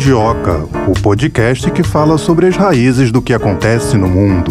Mundioca, o podcast que fala sobre as raízes do que acontece no mundo.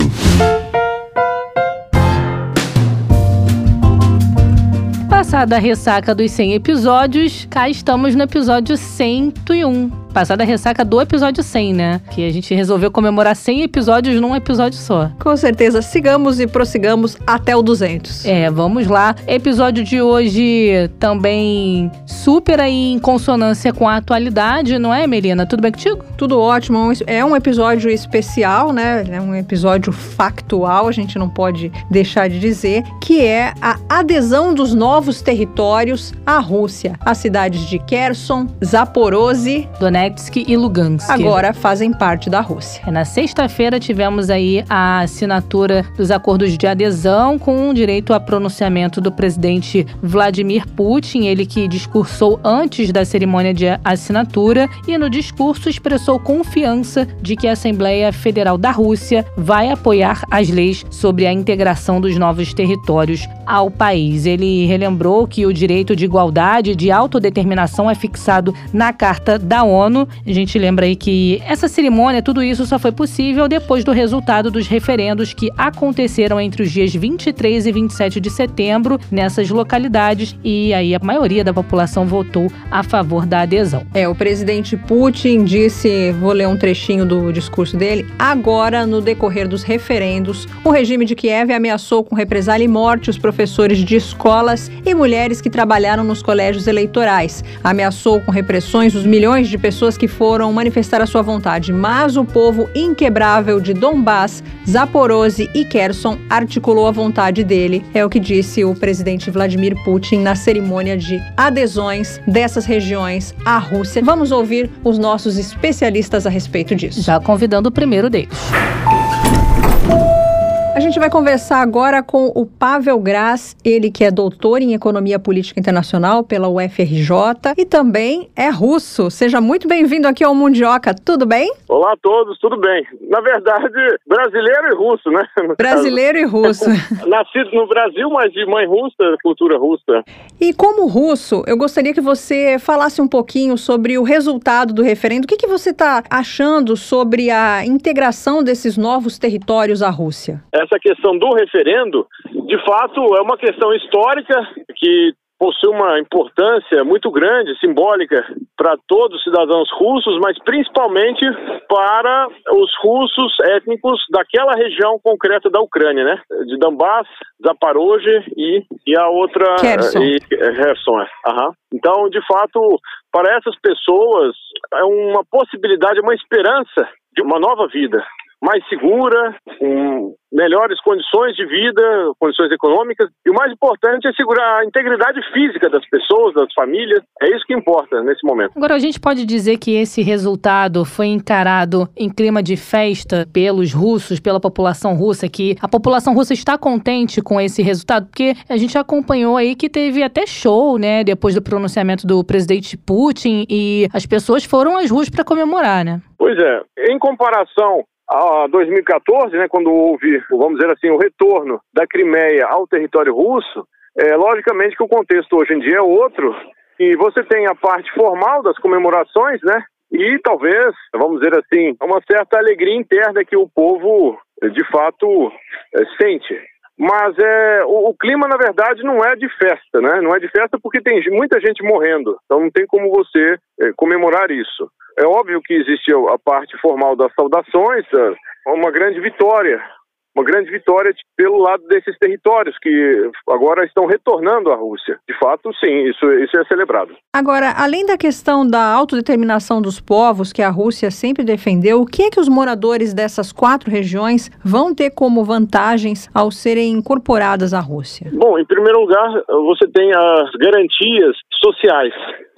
Passada a ressaca dos 100 episódios, cá estamos no episódio 101 passada a ressaca do episódio 100, né? Que a gente resolveu comemorar 100 episódios num episódio só. Com certeza, sigamos e prossigamos até o 200. É, vamos lá. Episódio de hoje também super aí em consonância com a atualidade, não é, Melina? Tudo bem contigo? Tudo ótimo. É um episódio especial, né? É um episódio factual, a gente não pode deixar de dizer, que é a adesão dos novos territórios à Rússia. As cidades de Kherson, Zaporozhye, Donetsk Donetsk e Lugansk. Agora fazem parte da Rússia. É, na sexta-feira tivemos aí a assinatura dos acordos de adesão com direito a pronunciamento do presidente Vladimir Putin, ele que discursou antes da cerimônia de assinatura e no discurso expressou confiança de que a Assembleia Federal da Rússia vai apoiar as leis sobre a integração dos novos territórios ao país. Ele relembrou que o direito de igualdade e de autodeterminação é fixado na Carta da ONU A gente lembra aí que essa cerimônia, tudo isso só foi possível depois do resultado dos referendos que aconteceram entre os dias 23 e 27 de setembro nessas localidades e aí a maioria da população votou a favor da adesão. É, o presidente Putin disse, vou ler um trechinho do discurso dele, agora no decorrer dos referendos, o regime de Kiev ameaçou com represália e morte os professores de escolas e mulheres que trabalharam nos colégios eleitorais. Ameaçou com repressões os milhões de pessoas pessoas que foram manifestar a sua vontade, mas o povo inquebrável de Donbass, Zaporozhye e Kherson articulou a vontade dele, é o que disse o presidente Vladimir Putin na cerimônia de adesões dessas regiões à Rússia. Vamos ouvir os nossos especialistas a respeito disso. Já convidando o primeiro deles. A gente vai conversar agora com o Pavel Graz, ele que é doutor em Economia Política Internacional pela UFRJ e também é russo. Seja muito bem-vindo aqui ao Mundioca, tudo bem? Olá a todos, tudo bem. Na verdade, brasileiro e russo, né? Brasileiro e russo. Nascido no Brasil, mas de mãe russa, cultura russa. E como russo, eu gostaria que você falasse um pouquinho sobre o resultado do referendo. O que, que você está achando sobre a integração desses novos territórios à Rússia? Essa essa questão do referendo, de fato, é uma questão histórica que possui uma importância muito grande, simbólica, para todos os cidadãos russos, mas principalmente para os russos étnicos daquela região concreta da Ucrânia, né? De Donbass, Zaporozhye e, e a outra... Kherson. E, Kherson, é. Uhum. Então, de fato, para essas pessoas, é uma possibilidade, uma esperança de uma nova vida mais segura, com melhores condições de vida, condições econômicas. E o mais importante é segurar a integridade física das pessoas, das famílias. É isso que importa nesse momento. Agora, a gente pode dizer que esse resultado foi encarado em clima de festa pelos russos, pela população russa, que a população russa está contente com esse resultado, porque a gente acompanhou aí que teve até show, né, depois do pronunciamento do presidente Putin e as pessoas foram às ruas para comemorar, né? Pois é. Em comparação a 2014, né, quando houve, vamos dizer assim, o retorno da Crimeia ao território russo, é, logicamente que o contexto hoje em dia é outro, e você tem a parte formal das comemorações, né, e talvez, vamos dizer assim, uma certa alegria interna que o povo, de fato, é, sente. Mas é, o, o, clima, na verdade, não é de festa, né? Não é de festa porque tem muita gente morrendo. Então não tem como você é, comemorar isso. É óbvio que existe a parte formal das saudações, é uma grande vitória uma grande vitória pelo lado desses territórios que agora estão retornando à Rússia. De fato, sim, isso, isso é celebrado. Agora, além da questão da autodeterminação dos povos que a Rússia sempre defendeu, o que é que os moradores dessas quatro regiões vão ter como vantagens ao serem incorporadas à Rússia? Bom, em primeiro lugar, você tem as garantias sociais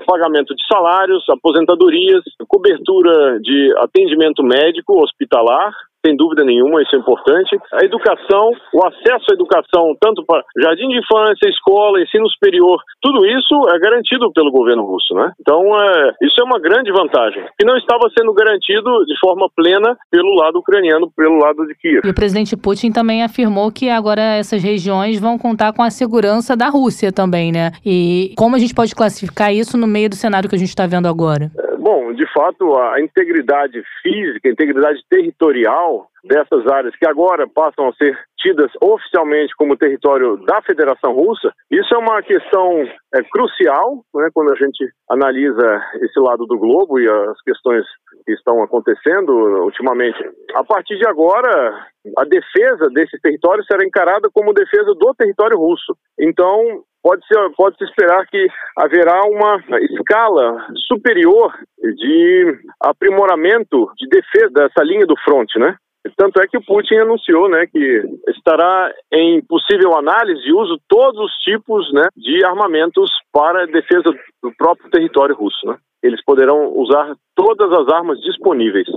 pagamento de salários, aposentadorias, cobertura de atendimento médico hospitalar, sem dúvida nenhuma, isso é importante. A educação, o acesso à educação, tanto para jardim de infância, escola, ensino superior, tudo isso é garantido pelo governo russo, né? Então, é, isso é uma grande vantagem, que não estava sendo garantido de forma plena pelo lado ucraniano, pelo lado de Kiev. E o presidente Putin também afirmou que agora essas regiões vão contar com a segurança da Rússia também, né? E como a gente pode classificar isso no meio do cenário que a gente está vendo agora? Bom, de fato, a integridade física, a integridade territorial dessas áreas que agora passam a ser tidas oficialmente como território da Federação Russa, isso é uma questão é, crucial né, quando a gente analisa esse lado do globo e as questões que estão acontecendo ultimamente. A partir de agora, a defesa desses territórios será encarada como defesa do território russo. Então, pode se pode -se esperar que haverá uma escala superior de aprimoramento de defesa dessa linha do fronte, né? Tanto é que o Putin anunciou né, que estará em possível análise e uso todos os tipos né, de armamentos para defesa do próprio território russo. Né? Eles poderão usar todas as armas disponíveis.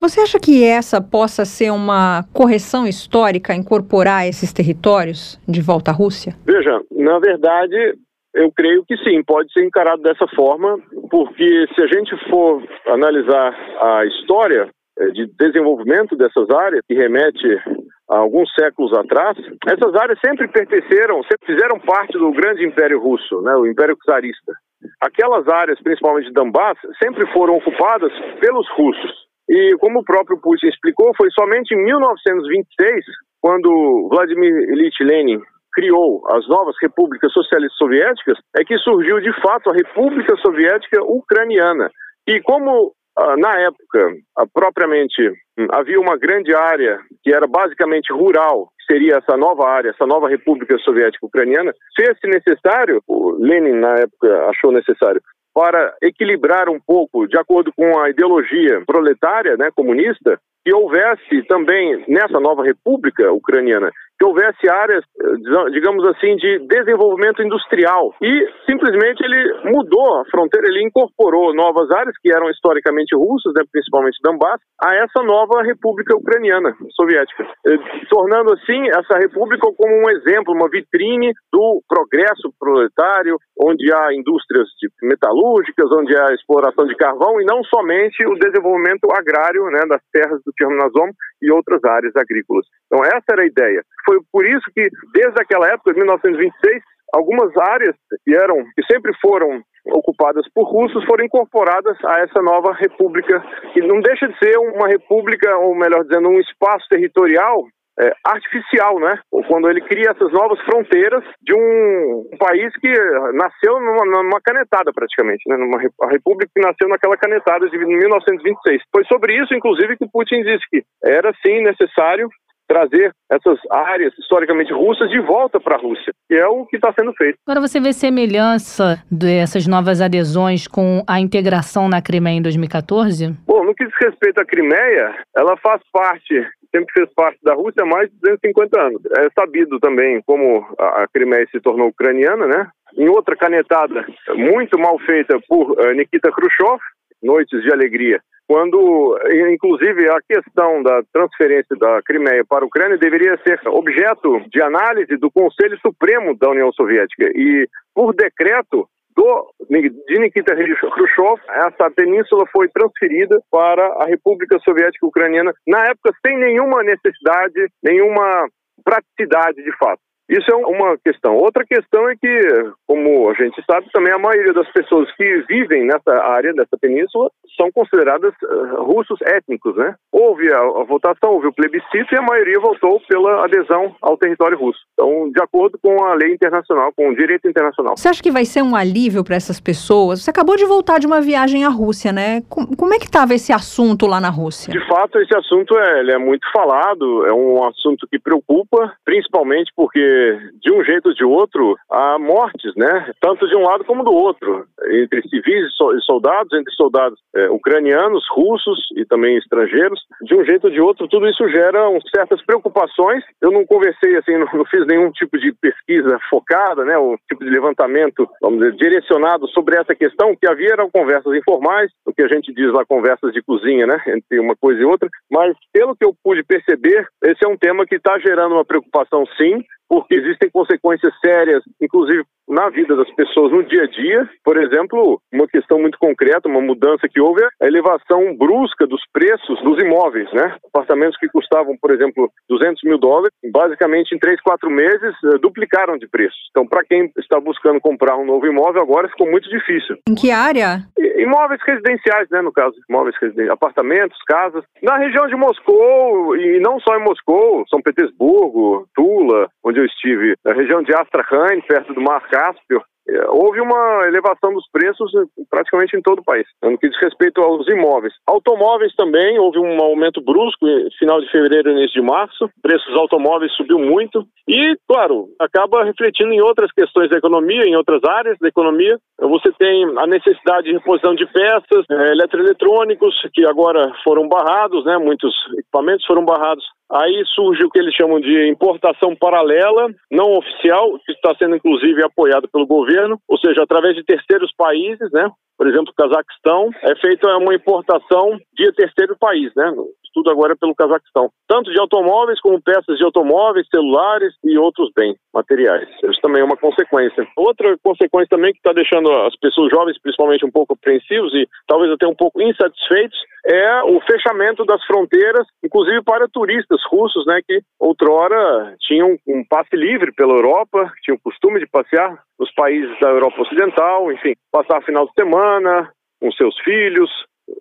Você acha que essa possa ser uma correção histórica, incorporar esses territórios de volta à Rússia? Veja, na verdade, eu creio que sim, pode ser encarado dessa forma, porque se a gente for analisar a história, é, de desenvolvimento dessas áreas, que remete a alguns séculos atrás, essas áreas sempre pertenceram, sempre fizeram parte do grande Império Russo, né, o Império Czarista. Aquelas áreas, principalmente de Donbass, sempre foram ocupadas pelos russos. E como o próprio Putin explicou, foi somente em 1926, quando Vladimir Ilyich Lenin criou as novas repúblicas socialistas soviéticas, é que surgiu de fato a República Soviética Ucraniana. E como ah, na época, ah, propriamente, hum, havia uma grande área que era basicamente rural, que seria essa nova área, essa nova República Soviética Ucraniana. Fez-se necessário, o Lenin na época achou necessário, para equilibrar um pouco, de acordo com a ideologia proletária, né, comunista, que houvesse também nessa nova república ucraniana que houvesse áreas, digamos assim, de desenvolvimento industrial. E simplesmente ele mudou a fronteira, ele incorporou novas áreas que eram historicamente russas, né, principalmente Donbass, a essa nova república ucraniana soviética, eh, tornando assim essa república como um exemplo, uma vitrine do progresso proletário, onde há indústrias metalúrgicas, onde há exploração de carvão e não somente o desenvolvimento agrário né, das terras do Tchernomazom e outras áreas agrícolas. Então essa era a ideia. Foi por isso que desde aquela época, 1926, algumas áreas que eram que sempre foram ocupadas por russos foram incorporadas a essa nova república que não deixa de ser uma república ou melhor dizendo um espaço territorial é, artificial, né? Quando ele cria essas novas fronteiras de um, um país que nasceu numa, numa, canetada praticamente, né? Numa a república que nasceu naquela canetada de 1926. Foi sobre isso, inclusive, que Putin disse que era sim necessário trazer essas áreas historicamente russas de volta para a Rússia, que é o que está sendo feito. Agora você vê semelhança dessas novas adesões com a integração na Crimeia em 2014? Bom, no que diz respeito à Crimeia, ela faz parte sempre fez parte da Rússia há mais de 250 anos. É sabido também como a Crimeia se tornou ucraniana, né? Em outra canetada muito mal feita por uh, Nikita Khrushchev, Noites de Alegria, quando, inclusive, a questão da transferência da Crimeia para a Ucrânia deveria ser objeto de análise do Conselho Supremo da União Soviética. E, por decreto, do, de Nikita Khrushchev, essa península foi transferida para a República Soviética Ucraniana, na época sem nenhuma necessidade, nenhuma praticidade de fato. Isso é uma questão. Outra questão é que, como a gente sabe, também a maioria das pessoas que vivem nessa área, nessa península, são consideradas uh, russos étnicos, né? Houve a, a, votação, houve o plebiscito e a maioria votou pela adesão ao território russo. Então, de acordo com a lei internacional, com o direito internacional. Você acha que vai ser um alívio para essas pessoas? Você acabou de voltar de uma viagem à Rússia, né? Como, como é que estava esse assunto lá na Rússia? De fato, esse assunto é, é muito falado, é um assunto que preocupa, principalmente porque de um jeito ou de outro, há mortes, né? Tanto de um lado como do outro, entre civis e soldados, entre soldados é, ucranianos, russos e também estrangeiros. De um jeito ou de outro, tudo isso gera um, certas preocupações. Eu não conversei, assim, não, não, fiz nenhum tipo de pesquisa focada, né? O tipo de levantamento, vamos dizer, direcionado sobre essa questão. O que havia eram conversas informais, o que a gente diz lá, conversas de cozinha, né? Entre uma coisa e outra. Mas, pelo que eu pude perceber, esse é um tema que está gerando uma preocupação, sim porque existem consequências sérias, inclusive na vida das pessoas no dia a dia. Por exemplo, uma questão muito concreta, uma mudança que houve, é a elevação brusca dos preços dos imóveis, né? Apartamentos que custavam, por exemplo, 200 mil dólares, basicamente em 3, 4 meses eh, duplicaram de preço. Então, para quem está buscando comprar um novo imóvel, agora ficou muito difícil. Em que área? imóveis residenciais, né, no caso, imóveis residenciais, apartamentos, casas, na região de Moscou e não só em Moscou, São Petersburgo, Tula, onde eu estive, na região de Astrakhan, perto do Mar Cáspio, é, houve uma elevação dos preços praticamente em todo o país, no que diz respeito aos imóveis. Automóveis também, houve um aumento brusco final de fevereiro e início de março, preços automóveis subiu muito e, claro, acaba refletindo em outras questões da economia, em outras áreas da economia. Você tem a necessidade de reposição de peças, é, eletroeletrônicos, que agora foram barrados, né, muitos equipamentos foram barrados Aí surge o que eles chamam de importação paralela, não oficial, que está sendo inclusive apoiado pelo governo, ou seja, através de terceiros países, né? Por exemplo, o Cazaquistão, é feita uma importação de terceiro país, né? Tudo agora pelo Cazaquistão. Tanto de automóveis como peças de automóveis, celulares e outros bens materiais. Isso também é uma consequência. Outra consequência também que está deixando as pessoas jovens, principalmente, um pouco apreensivos e talvez até um pouco insatisfeitos, é o fechamento das fronteiras, inclusive para turistas russos, né, que outrora tinham um passe livre pela Europa, tinham o costume de passear nos países da Europa Ocidental, enfim, passar final de semana com seus filhos,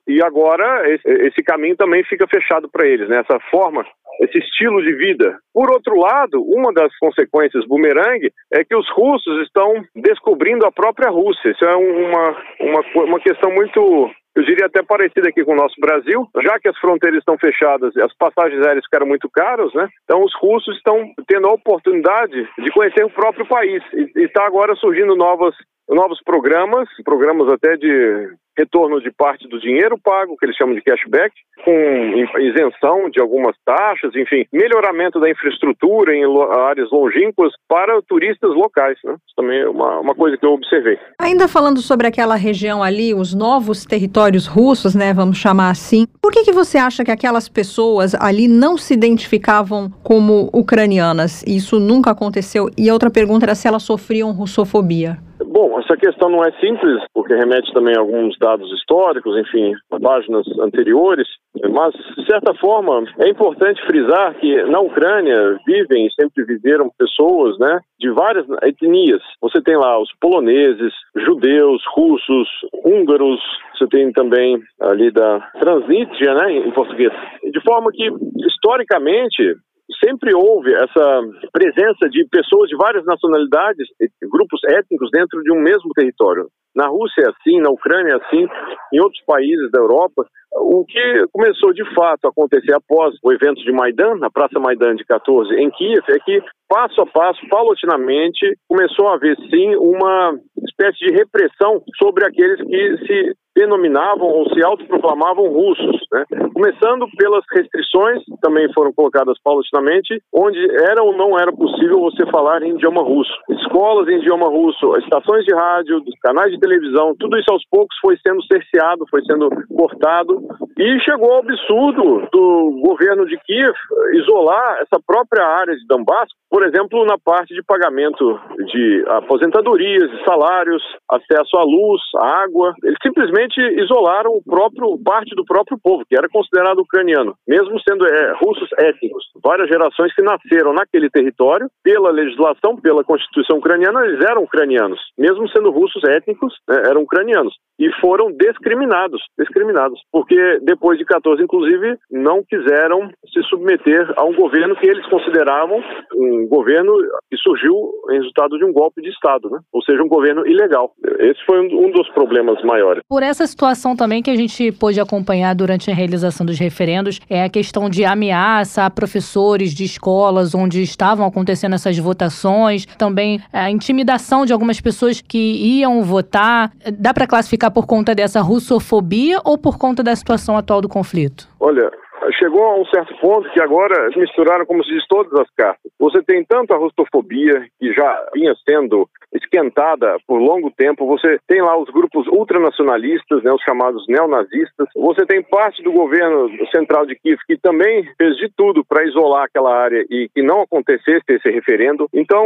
e agora esse, caminho também fica fechado para eles, né? Essa forma, esse estilo de vida. Por outro lado, uma das consequências bumerangue é que os russos estão descobrindo a própria Rússia. Isso é uma, uma, uma questão muito eu diria até parecida aqui com o nosso Brasil, já que as fronteiras estão fechadas as passagens aéreas ficaram muito caras, né? Então os russos estão tendo a oportunidade de conhecer o próprio país e está agora surgindo novas novos programas, programas até de retorno de parte do dinheiro pago, que eles chamam de cashback, com isenção de algumas taxas, enfim, melhoramento da infraestrutura em áreas longínquas para turistas locais. Né? Isso também é uma, uma coisa que eu observei. Ainda falando sobre aquela região ali, os novos territórios russos, né, vamos chamar assim, por que, que você acha que aquelas pessoas ali não se identificavam como ucranianas? Isso nunca aconteceu. E outra pergunta era se elas sofriam russofobia. Bom, essa questão não é simples, porque remete também a alguns dados históricos, enfim, páginas anteriores, mas, de certa forma, é importante frisar que na Ucrânia vivem e sempre viveram pessoas, né, de várias etnias. Você tem lá os poloneses, judeus, russos, húngaros, você tem também ali da Transnistria, né, em português. De forma que, historicamente, sempre houve essa presença de pessoas de várias nacionalidades, grupos étnicos dentro de um mesmo território. Na Rússia é assim, na Ucrânia é assim, em outros países da Europa. O que começou de fato a acontecer após o evento de Maidan, na Praça Maidan de 14, em Kiev, é que passo a passo, paulatinamente, começou a haver sim uma espécie de repressão sobre aqueles que se denominavam ou se autoproclamavam russos, né? Começando pelas restrições, também foram colocadas paulatinamente, onde era ou não era possível você falar em idioma russo. Escolas em idioma russo, estações de rádio, canais de televisão, tudo isso aos poucos foi sendo cerceado, foi sendo cortado e chegou ao absurdo do governo de Kiev isolar essa própria área de Donbass, por exemplo, na parte de pagamento de aposentadorias, de salários, acesso à luz, à água. Eles simplesmente isolaram o próprio parte do próprio povo, que era considerado ucraniano, mesmo sendo é, russos étnicos. Várias gerações que nasceram naquele território, pela legislação, pela constituição ucraniana, eles eram ucranianos, mesmo sendo russos étnicos, né, eram ucranianos e foram discriminados, discriminados, porque depois de 14, inclusive, não quiseram se submeter a um governo que eles consideravam um governo que surgiu em resultado de um golpe de Estado, né? ou seja, um governo ilegal. Esse foi um dos problemas maiores. Por essa situação também que a gente pôde acompanhar durante a realização dos referendos, é a questão de ameaça a professores de escolas onde estavam acontecendo essas votações, também a intimidação de algumas pessoas que iam votar. Dá para classificar por conta dessa russofobia ou por conta da situação atual do conflito? Olha, chegou a um certo ponto que agora misturaram, como se diz, todas as cartas. Você tem tanto a russofobia, que já vinha sendo esquentada por longo tempo, você tem lá os grupos ultranacionalistas, né, os chamados neonazistas, você tem parte do governo central de Kiev que também fez de tudo para isolar aquela área e que não acontecesse esse referendo. Então,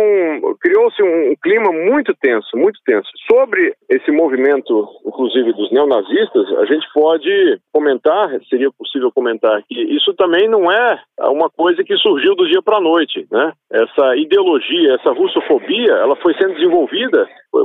criou-se um clima muito tenso, muito tenso. Sobre esse movimento, inclusive dos neonazistas, a gente pode comentar, seria possível comentar que isso também não é uma coisa que surgiu do dia para a noite, né? Essa ideologia, essa russofobia, ela foi sendo desenvolvida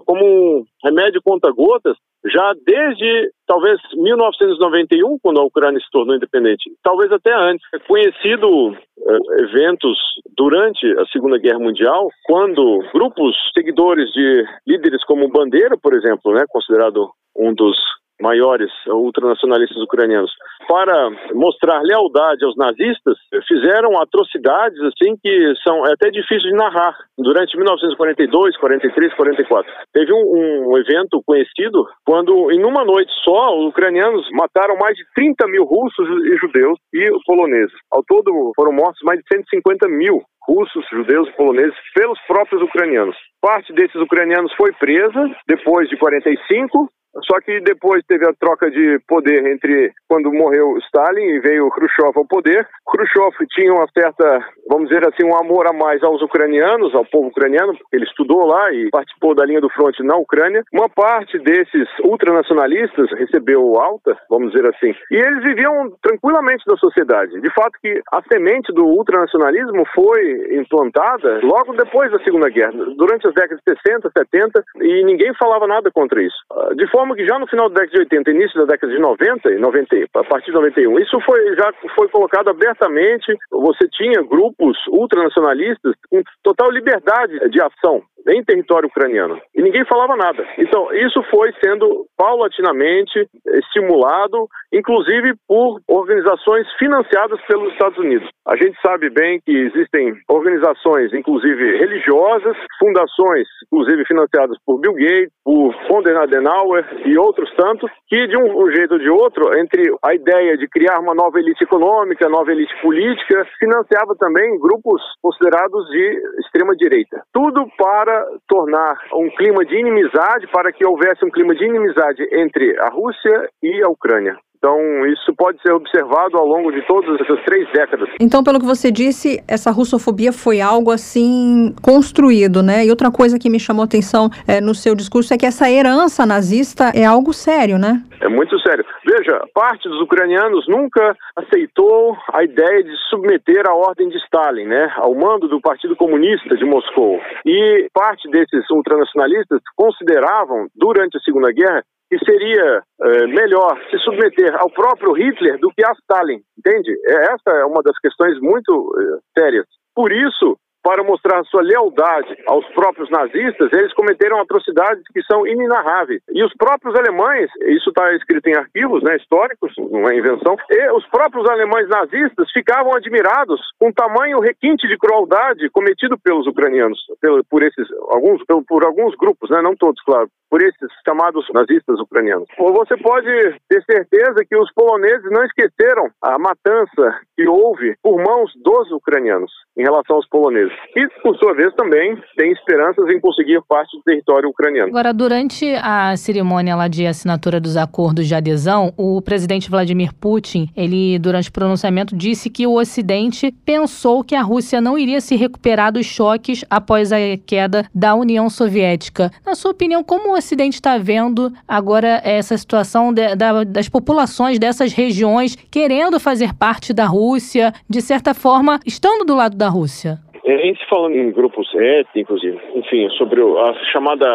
como um remédio contra gotas já desde talvez 1991, quando a Ucrânia se tornou independente, talvez até antes. É conhecido uh, eventos durante a Segunda Guerra Mundial, quando grupos seguidores de líderes como Bandeira, por exemplo, né, considerado um dos maiores ultranacionalistas ucranianos, para mostrar lealdade aos nazistas, fizeram atrocidades assim que são até difíceis de narrar. Durante 1942, 43, 44, teve um, um evento conhecido quando, em uma noite só, os ucranianos mataram mais de 30 mil russos e judeus e poloneses. Ao todo, foram mortos mais de 150 mil russos, judeus e poloneses pelos próprios ucranianos. Parte desses ucranianos foi presa depois de 45 só que depois teve a troca de poder entre quando morreu Stalin e veio Khrushchev ao poder. Khrushchev tinha uma certa, vamos dizer assim, um amor a mais aos ucranianos, ao povo ucraniano, porque ele estudou lá e participou da linha do fronte na Ucrânia. Uma parte desses ultranacionalistas recebeu alta, vamos dizer assim, e eles viviam tranquilamente na sociedade. De fato que a semente do ultranacionalismo foi implantada logo depois da Segunda Guerra, durante as décadas de 60, 70, e ninguém falava nada contra isso. De forma forma que já no final da década de 80, início da década de 90, 90 a partir de 91, isso foi, já foi colocado abertamente. Você tinha grupos ultranacionalistas com total liberdade de ação em território ucraniano. E ninguém falava nada. Então, isso foi sendo paulatinamente estimulado, inclusive por organizações financiadas pelos Estados Unidos. A gente sabe bem que existem organizações, inclusive religiosas, fundações, inclusive financiadas por Bill Gates, por Konrad Adenauer e outros tantos, que de um jeito ou de outro, entre a ideia de criar uma nova elite econômica, nova elite política, financiava também grupos considerados de extrema direita. Tudo para tornar um clima de inimizade, para que houvesse um clima de inimizade entre a Rússia e a Ucrânia. Então, isso pode ser observado ao longo de todas essas três décadas. Então, pelo que você disse, essa russofobia foi algo assim construído, né? E outra coisa que me chamou a atenção é, no seu discurso é que essa herança nazista é algo sério, né? É muito sério. Veja, parte dos ucranianos nunca aceitou a ideia de submeter a ordem de Stalin, né? Ao mando do Partido Comunista de Moscou. E parte desses ultranacionalistas consideravam, durante a Segunda Guerra, que seria é, melhor se submeter ao próprio Hitler do que a Stalin, entende? É, essa é uma das questões muito é, sérias. Por isso, para mostrar sua lealdade aos próprios nazistas, eles cometeram atrocidades que são inenarráveis. E os próprios alemães, isso está escrito em arquivos né, históricos, não é invenção, e os próprios alemães nazistas ficavam admirados com o tamanho requinte de crueldade cometido pelos ucranianos, por esses alguns, por alguns grupos, né, não todos, claro, por esses chamados nazistas ucranianos. Você pode ter certeza que os poloneses não esqueceram a matança que houve por mãos dos ucranianos em relação aos poloneses. E, por sua vez, também tem esperanças em conseguir parte do território ucraniano. Agora, durante a cerimônia lá de assinatura dos acordos de adesão, o presidente Vladimir Putin, ele, durante o pronunciamento, disse que o Ocidente pensou que a Rússia não iria se recuperar dos choques após a queda da União Soviética. Na sua opinião, como o Ocidente está vendo agora essa situação de, da, das populações dessas regiões querendo fazer parte da Rússia, de certa forma, estando do lado da Rússia? É, em se falando em grupos étnicos, enfim, sobre a chamada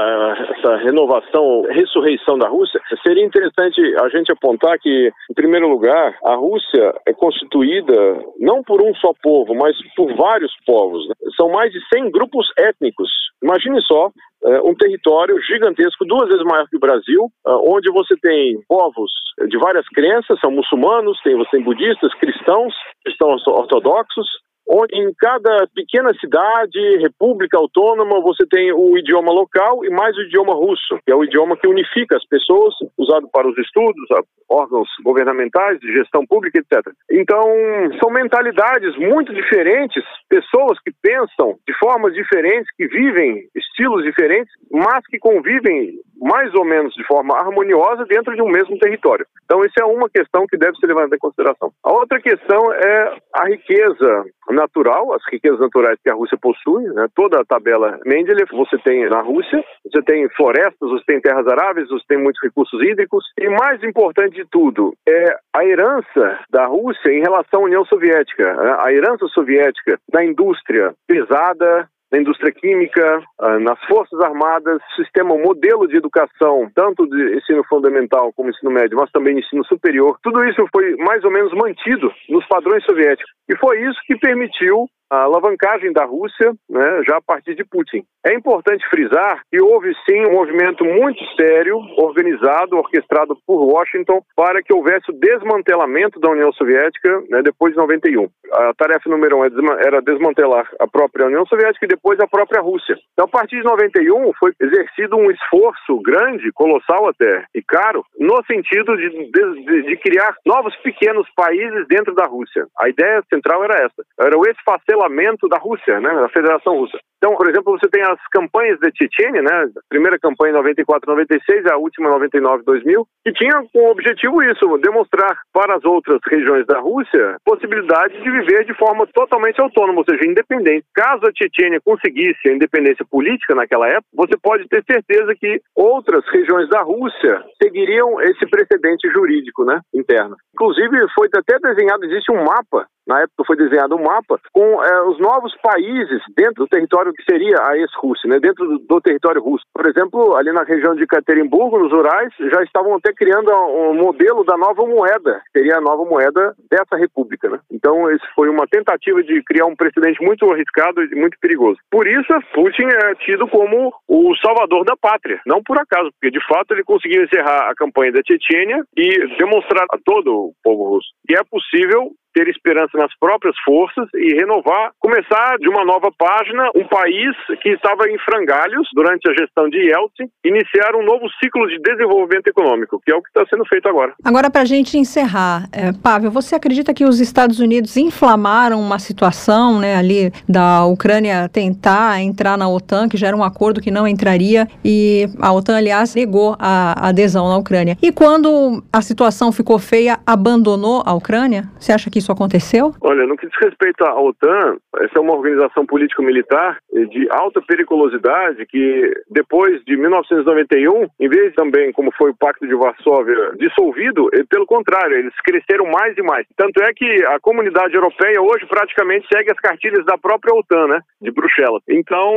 essa renovação, ressurreição da Rússia, seria interessante a gente apontar que, em primeiro lugar, a Rússia é constituída não por um só povo, mas por vários povos. Né? São mais de 100 grupos étnicos. Imagine só é, um território gigantesco, duas vezes maior que o Brasil, é, onde você tem povos de várias crenças, são muçulmanos, tem, você tem budistas, cristãos, cristãos ortodoxos, onde em cada pequena cidade, república autônoma, você tem o idioma local e mais o idioma russo, que é o idioma que unifica as pessoas, usado para os estudos, órgãos governamentais, de gestão pública, etc. Então, são mentalidades muito diferentes, pessoas que pensam de formas diferentes, que vivem estilos diferentes, mas que convivem mais ou menos de forma harmoniosa dentro de um mesmo território. Então, isso é uma questão que deve ser levada em consideração. A outra questão é a riqueza natural, as riquezas naturais que a Rússia possui, né? toda a tabela Mendeleev você tem na Rússia, você tem florestas, você tem terras aráveis, você tem muitos recursos hídricos, e mais importante de tudo é a herança da Rússia em relação à União Soviética, né? a herança soviética da indústria pesada, na indústria química, ah, nas forças armadas, sistema, modelo de educação, tanto de ensino fundamental como ensino médio, mas também ensino superior. Tudo isso foi mais ou menos mantido nos padrões soviéticos. E foi isso que permitiu a alavancagem da Rússia, né, já a partir de Putin. É importante frisar que houve sim um movimento muito sério, organizado, orquestrado por Washington, para que houvesse o desmantelamento da União Soviética né, depois de 91. A tarefa número um é era desmantelar a própria União Soviética e depois a própria Rússia. Então, a partir de 91, foi exercido um esforço grande, colossal até, e caro, no sentido de, de, de criar novos pequenos países dentro da Rússia. A ideia central era essa. Era o esfacelamento da Rússia, né, da Federação Russa. Então, por exemplo, você tem as campanhas de Chechênia, né? A primeira campanha em 94, 96, a última 99, 2000, que tinha como objetivo isso, demonstrar para as outras regiões da Rússia possibilidade de viver de forma totalmente autônoma, ou seja, independente. Caso a Chechênia conseguisse a independência política naquela época, você pode ter certeza que outras regiões da Rússia seguiriam esse precedente jurídico, né, interno. Inclusive, foi até desenhado, existe um mapa na época foi desenhado um mapa com é, os novos países dentro do território que seria a ex-Rússia, né, dentro do, do, território russo. Por exemplo, ali na região de Caterimburgo, nos Urais, já estavam até criando um modelo da nova moeda, que seria a nova moeda dessa república. Né? Então, isso foi uma tentativa de criar um precedente muito arriscado e muito perigoso. Por isso, Putin é tido como o salvador da pátria, não por acaso, porque de fato ele conseguiu encerrar a campanha da Chechênia e demonstrar a todo o povo russo que é possível ter esperança nas próprias forças e renovar, começar de uma nova página, um país que estava em frangalhos durante a gestão de Yeltsin, iniciar um novo ciclo de desenvolvimento econômico, que é o que está sendo feito agora. Agora, para a gente encerrar, é, Pavel, você acredita que os Estados Unidos inflamaram uma situação né, ali da Ucrânia tentar entrar na OTAN, que já era um acordo que não entraria, e a OTAN, aliás, negou a adesão na Ucrânia. E quando a situação ficou feia, abandonou a Ucrânia? Você acha que isso aconteceu? Olha, no que diz respeito à OTAN, essa é uma organização político-militar de alta periculosidade que, depois de 1991, em vez também, como foi o Pacto de Varsóvia, dissolvido, pelo contrário, eles cresceram mais e mais. Tanto é que a comunidade europeia hoje praticamente segue as cartilhas da própria OTAN, né, de Bruxelas. Então,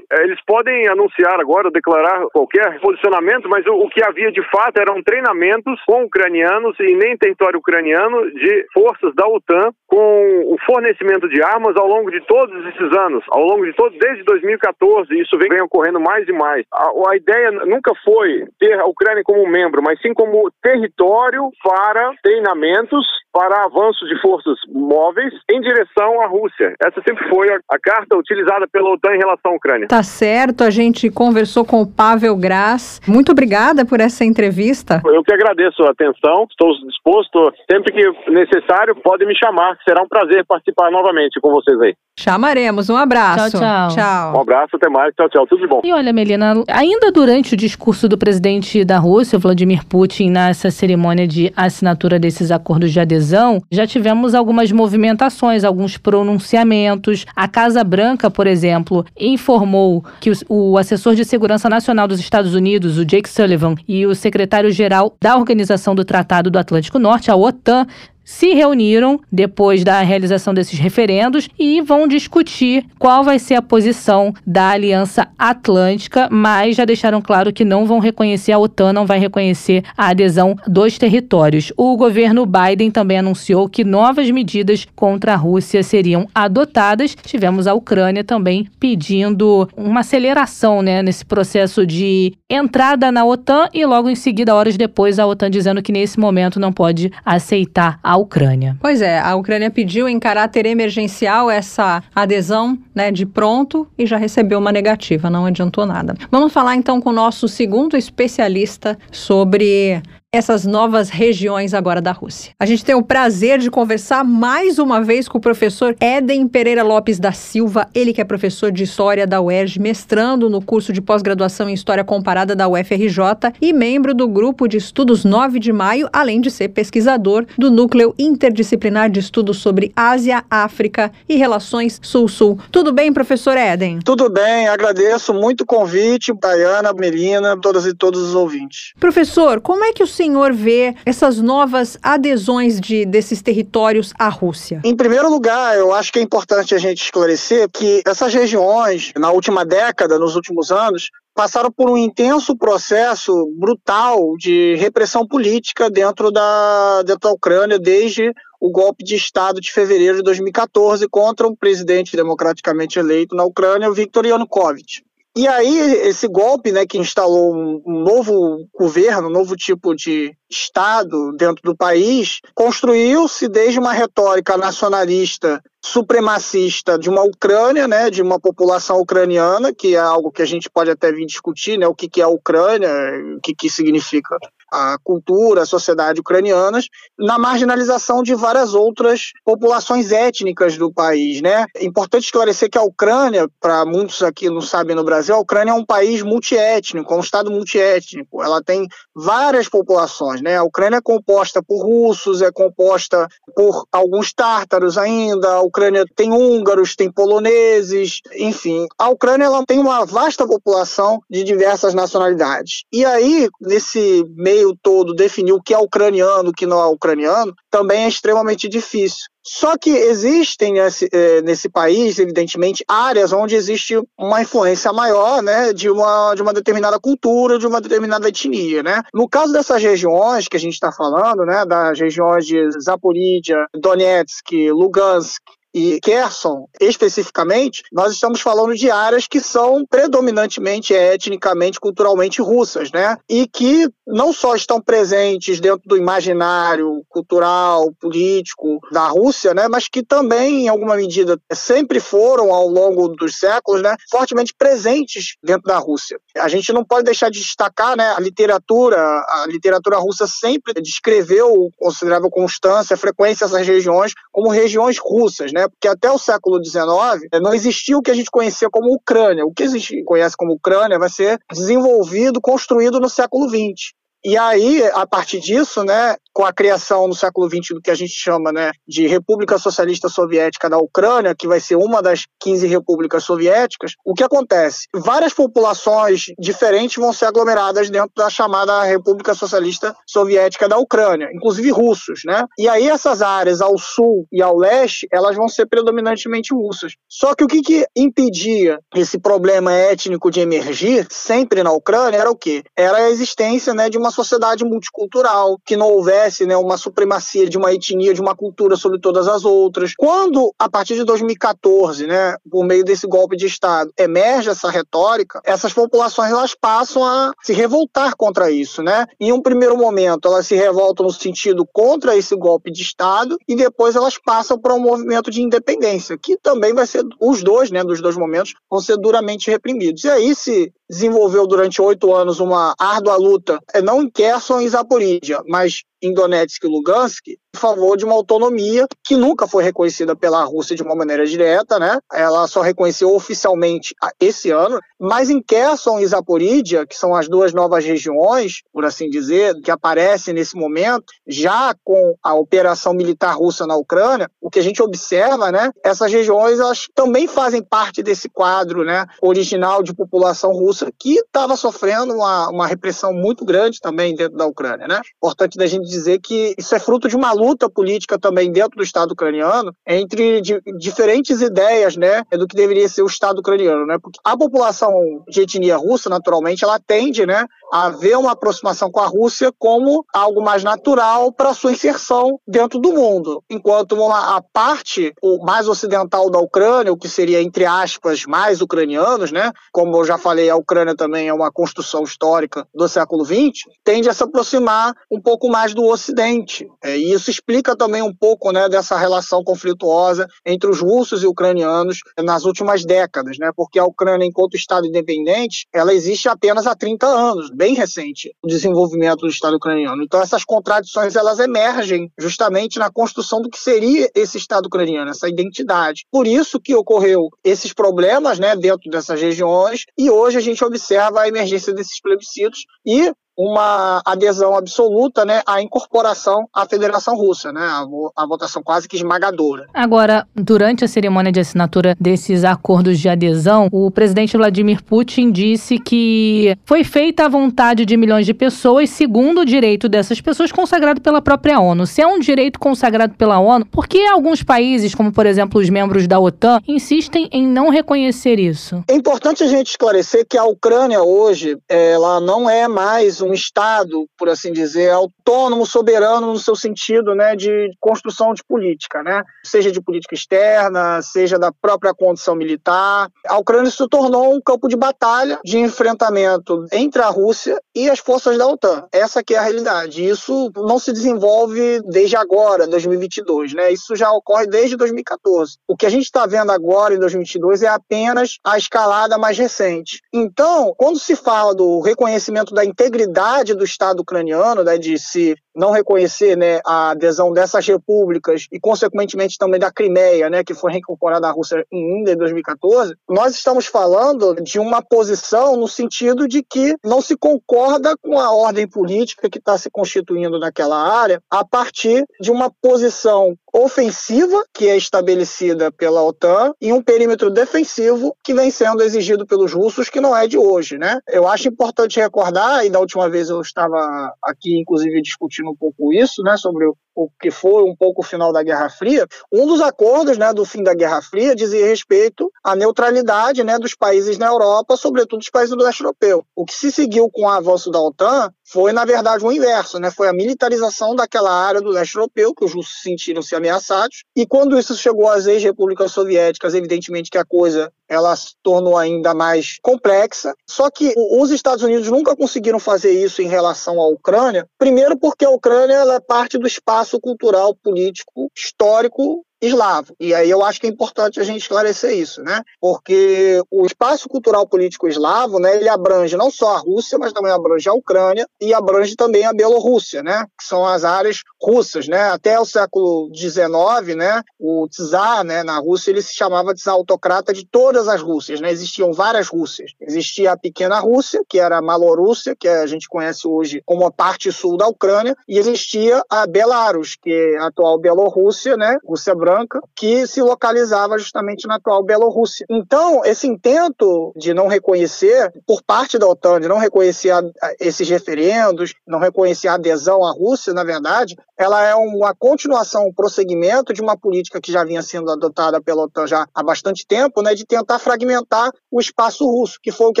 é, eles podem anunciar agora, declarar qualquer posicionamento, mas o, o que havia de fato eram treinamentos com ucranianos e nem território ucraniano de forças da OTAN com o fornecimento de armas ao longo de todos esses anos, ao longo de todos, desde 2014, isso vem, ocorrendo mais e mais. A, a ideia nunca foi ter a Ucrânia como membro, mas sim como território para treinamentos para avanço de forças móveis em direção à Rússia. Essa sempre foi a, a, carta utilizada pela OTAN em relação à Ucrânia. Tá certo, a gente conversou com o Pavel Graz. Muito obrigada por essa entrevista. Eu que agradeço a atenção, estou disposto, sempre que necessário, pode me chamar. Será um prazer participar novamente com vocês aí. Chamaremos. Um abraço. Tchau, tchau. Tchau. Um abraço, até mais. Tchau, tchau. Tudo de bom. E olha, Melina, ainda durante o discurso do presidente da Rússia, Vladimir Putin, nessa cerimônia de assinatura desses acordos de adesão, já tivemos algumas movimentações, alguns pronunciamentos. A Casa Branca, por exemplo, informou que o, o assessor de segurança nacional dos Estados Unidos, o Jake Sullivan, e o secretário-geral da Organização do Tratado do Atlântico Norte, a OTAN, se reuniram depois da realização desses referendos e vão discutir qual vai ser a posição da Aliança Atlântica, mas já deixaram claro que não vão reconhecer a OTAN, não vai reconhecer a adesão dos territórios. O governo Biden também anunciou que novas medidas contra a Rússia seriam adotadas. Tivemos a Ucrânia também pedindo uma aceleração né, nesse processo de entrada na OTAN e logo em seguida, horas depois, a OTAN dizendo que nesse momento não pode aceitar a Ucrânia. Pois é, a Ucrânia pediu em caráter emergencial essa adesão né, de pronto e já recebeu uma negativa, não adiantou nada. Vamos falar então com o nosso segundo especialista sobre essas novas regiões agora da Rússia. A gente tem o prazer de conversar mais uma vez com o professor Éden Pereira Lopes da Silva, ele que é professor de História da UERJ, mestrando no curso de pós-graduação em História Comparada da UFRJ e membro do grupo de estudos 9 de maio, além de ser pesquisador do Núcleo Interdisciplinar de Estudos sobre Ásia, África e Relações Sul-Sul. Tudo bem, professor Éden? Tudo bem, agradeço muito o convite, Tayana, Melina, todas e todos os ouvintes. Professor, como é que o senhor vê essas novas adesões de, desses territórios à Rússia? Em primeiro lugar, eu acho que é importante a gente esclarecer que essas regiões, na última década, nos últimos anos, passaram por um intenso processo brutal de repressão política dentro da, dentro da Ucrânia desde o golpe de Estado de fevereiro de 2014 contra um presidente democraticamente eleito na Ucrânia, Viktor Yanukovych. E aí, esse golpe, né, que instalou um, novo governo, um novo tipo de Estado dentro do país, construiu-se desde uma retórica nacionalista supremacista de uma Ucrânia, né, de uma população ucraniana, que é algo que a gente pode até vir discutir, né, o que, que é a Ucrânia, o que, que significa a cultura, a sociedade ucranianas, na marginalização de várias outras populações étnicas do país. Né? É importante esclarecer que a Ucrânia, para muitos aqui não sabem no Brasil, a Ucrânia é um país multiétnico, é um Estado multiétnico. Ela tem várias populações. Né? A Ucrânia é composta por russos, é composta por alguns tártaros ainda, a Ucrânia tem húngaros, tem poloneses, enfim. A Ucrânia ela tem uma vasta população de diversas nacionalidades. E aí, nesse meio meio todo definir o que é ucraniano, o que não é ucraniano, também é extremamente difícil. Só que existem nesse, eh, nesse país, evidentemente, áreas onde existe uma influência maior né, de, uma, de uma determinada cultura, de uma determinada etnia. Né? No caso dessas regiões que a gente está falando, né, das regiões de Zaporídia, Donetsk, Lugansk, e Kherson, especificamente, nós estamos falando de áreas que são predominantemente etnicamente, culturalmente russas, né? E que não só estão presentes dentro do imaginário cultural, político da Rússia, né? Mas que também, em alguma medida, sempre foram ao longo dos séculos, né? Fortemente presentes dentro da Rússia. A gente não pode deixar de destacar, né? A literatura, a literatura russa sempre descreveu, considerável constância, frequência essas regiões como regiões russas, né? Né? Porque até o século XIX eh, não existia o que a gente conhecia como Ucrânia. O que a gente conhece como Ucrânia vai ser desenvolvido, construído no século XX. E aí, a partir disso, né, com a criação no século XX do que a gente chama né, de República Socialista Soviética da Ucrânia, que vai ser uma das 15 repúblicas soviéticas, o que acontece? Várias populações diferentes vão ser aglomeradas dentro da chamada República Socialista Soviética da Ucrânia, inclusive russos. Né? E aí essas áreas ao sul e ao leste, elas vão ser predominantemente russas. Só que o que, que impedia esse problema étnico de emergir sempre na Ucrânia era o quê? Era a existência né, de uma sociedade multicultural, que não houvesse né, uma supremacia de uma etnia, de uma cultura sobre todas as outras. Quando, a partir de 2014, né, por meio desse golpe de Estado, emerge essa retórica, essas populações elas passam a se revoltar contra isso. Né? Em um primeiro momento, elas se revoltam no sentido contra esse golpe de Estado e depois elas passam para um movimento de independência, que também vai ser, os dois, né, dos dois momentos, vão ser duramente reprimidos. E aí se desenvolveu durante oito anos uma árdua luta, é não em Kherson e Zaporizhia, mas em Donetsk e Lugansk, a favor de uma autonomia que nunca foi reconhecida pela Rússia de uma maneira direta, né? Ela só reconheceu oficialmente esse ano, mas em Kherson e Zaporizhia, que são as duas novas regiões, por assim dizer, que aparecem nesse momento, já com a operação militar russa na Ucrânia, o que a gente observa, né? Essas regiões elas também fazem parte desse quadro, né? Original de população russa que estava sofrendo uma, uma repressão muito grande também dentro da Ucrânia, né? Importante da gente dizer que isso é fruto de uma luta política também dentro do Estado ucraniano entre di diferentes ideias, né, do que deveria ser o Estado ucraniano, né? Porque a população de etnia russa, naturalmente, ela tende, né, a ver uma aproximação com a Rússia como algo mais natural para sua inserção dentro do mundo, enquanto a parte mais ocidental da Ucrânia, o que seria entre aspas mais ucranianos, né, como eu já falei, a Ucrânia também é uma construção histórica do século XX, tende a se aproximar um pouco mais do Ocidente. É, e isso explica também um pouco né, dessa relação conflituosa entre os russos e ucranianos nas últimas décadas, né, porque a Ucrânia, enquanto Estado independente, ela existe apenas há 30 anos, bem recente, o desenvolvimento do Estado ucraniano. Então essas contradições elas emergem justamente na construção do que seria esse Estado ucraniano, essa identidade. Por isso que ocorreu esses problemas né, dentro dessas regiões e hoje a gente observa a emergência desses plebiscitos e uma adesão absoluta né, à incorporação à Federação Russa, né, a, a votação quase que esmagadora. Agora, durante a cerimônia de assinatura desses acordos de adesão, o presidente Vladimir Putin disse que foi feita à vontade de milhões de pessoas, segundo o direito dessas pessoas consagrado pela própria ONU. Se é um direito consagrado pela ONU, por que alguns países, como por exemplo os membros da OTAN, insistem em não reconhecer isso? É importante a gente esclarecer que a Ucrânia hoje, ela não é mais um Estado, por assim dizer, autônomo, soberano no seu sentido né, de construção de política, né? seja de política externa, seja da própria condição militar. A Ucrânia se tornou um campo de batalha, de enfrentamento entre a Rússia e as forças da OTAN. Essa que é a realidade. Isso não se desenvolve desde agora, 2022. Né? Isso já ocorre desde 2014. O que a gente está vendo agora, em 2022, é apenas a escalada mais recente. Então, quando se fala do reconhecimento da integridade do Estado ucraniano, né, de se não reconhecer né, a adesão dessas repúblicas e, consequentemente, também da Crimeia, né, que foi reincorporada à Rússia em 2014, nós estamos falando de uma posição no sentido de que não se concorda com a ordem política que está se constituindo naquela área a partir de uma posição ofensiva que é estabelecida pela OTAN e um perímetro defensivo que vem sendo exigido pelos russos, que não é de hoje, né? Eu acho importante recordar, e da última vez eu estava aqui, inclusive, discutindo um pouco isso, né, sobre o que foi um pouco o final da Guerra Fria, um dos acordos né, do fim da Guerra Fria dizia respeito à neutralidade né, dos países na Europa, sobretudo os países do leste europeu. O que se seguiu com o avanço da OTAN foi, na verdade, o inverso, né? Foi a militarização daquela área do leste europeu, que os russos sentiram-se ameaçados. E quando isso chegou às ex-repúblicas soviéticas, evidentemente que a coisa ela se tornou ainda mais complexa. Só que os Estados Unidos nunca conseguiram fazer isso em relação à Ucrânia, primeiro porque a Ucrânia é parte do espaço cultural, político, histórico eslavo. E aí eu acho que é importante a gente esclarecer isso, né? Porque o espaço cultural político eslavo, né, ele abrange não só a Rússia, mas também abrange a Ucrânia e abrange também a Bielorrússia, né? Que são as áreas russas, né? Até o século XIX, né, o czar, né, na Rússia ele se chamava czar autocrata de todas as Rússias, né? Existiam várias Rússias. Existia a pequena Rússia, que era a Malorússia, que a gente conhece hoje como a parte sul da Ucrânia, e existia a Belarus, que é a atual Bielorrússia, né? Rússia branca branca, que se localizava justamente na atual Bielorrússia. Então, esse intento de não reconhecer, por parte da OTAN, de não reconhecer a, a, esses referendos, não reconhecer a adesão à Rússia, na verdade, ela é uma continuação, um prosseguimento de uma política que já vinha sendo adotada pela OTAN já há bastante tempo, né, de tentar fragmentar o espaço russo, que foi o que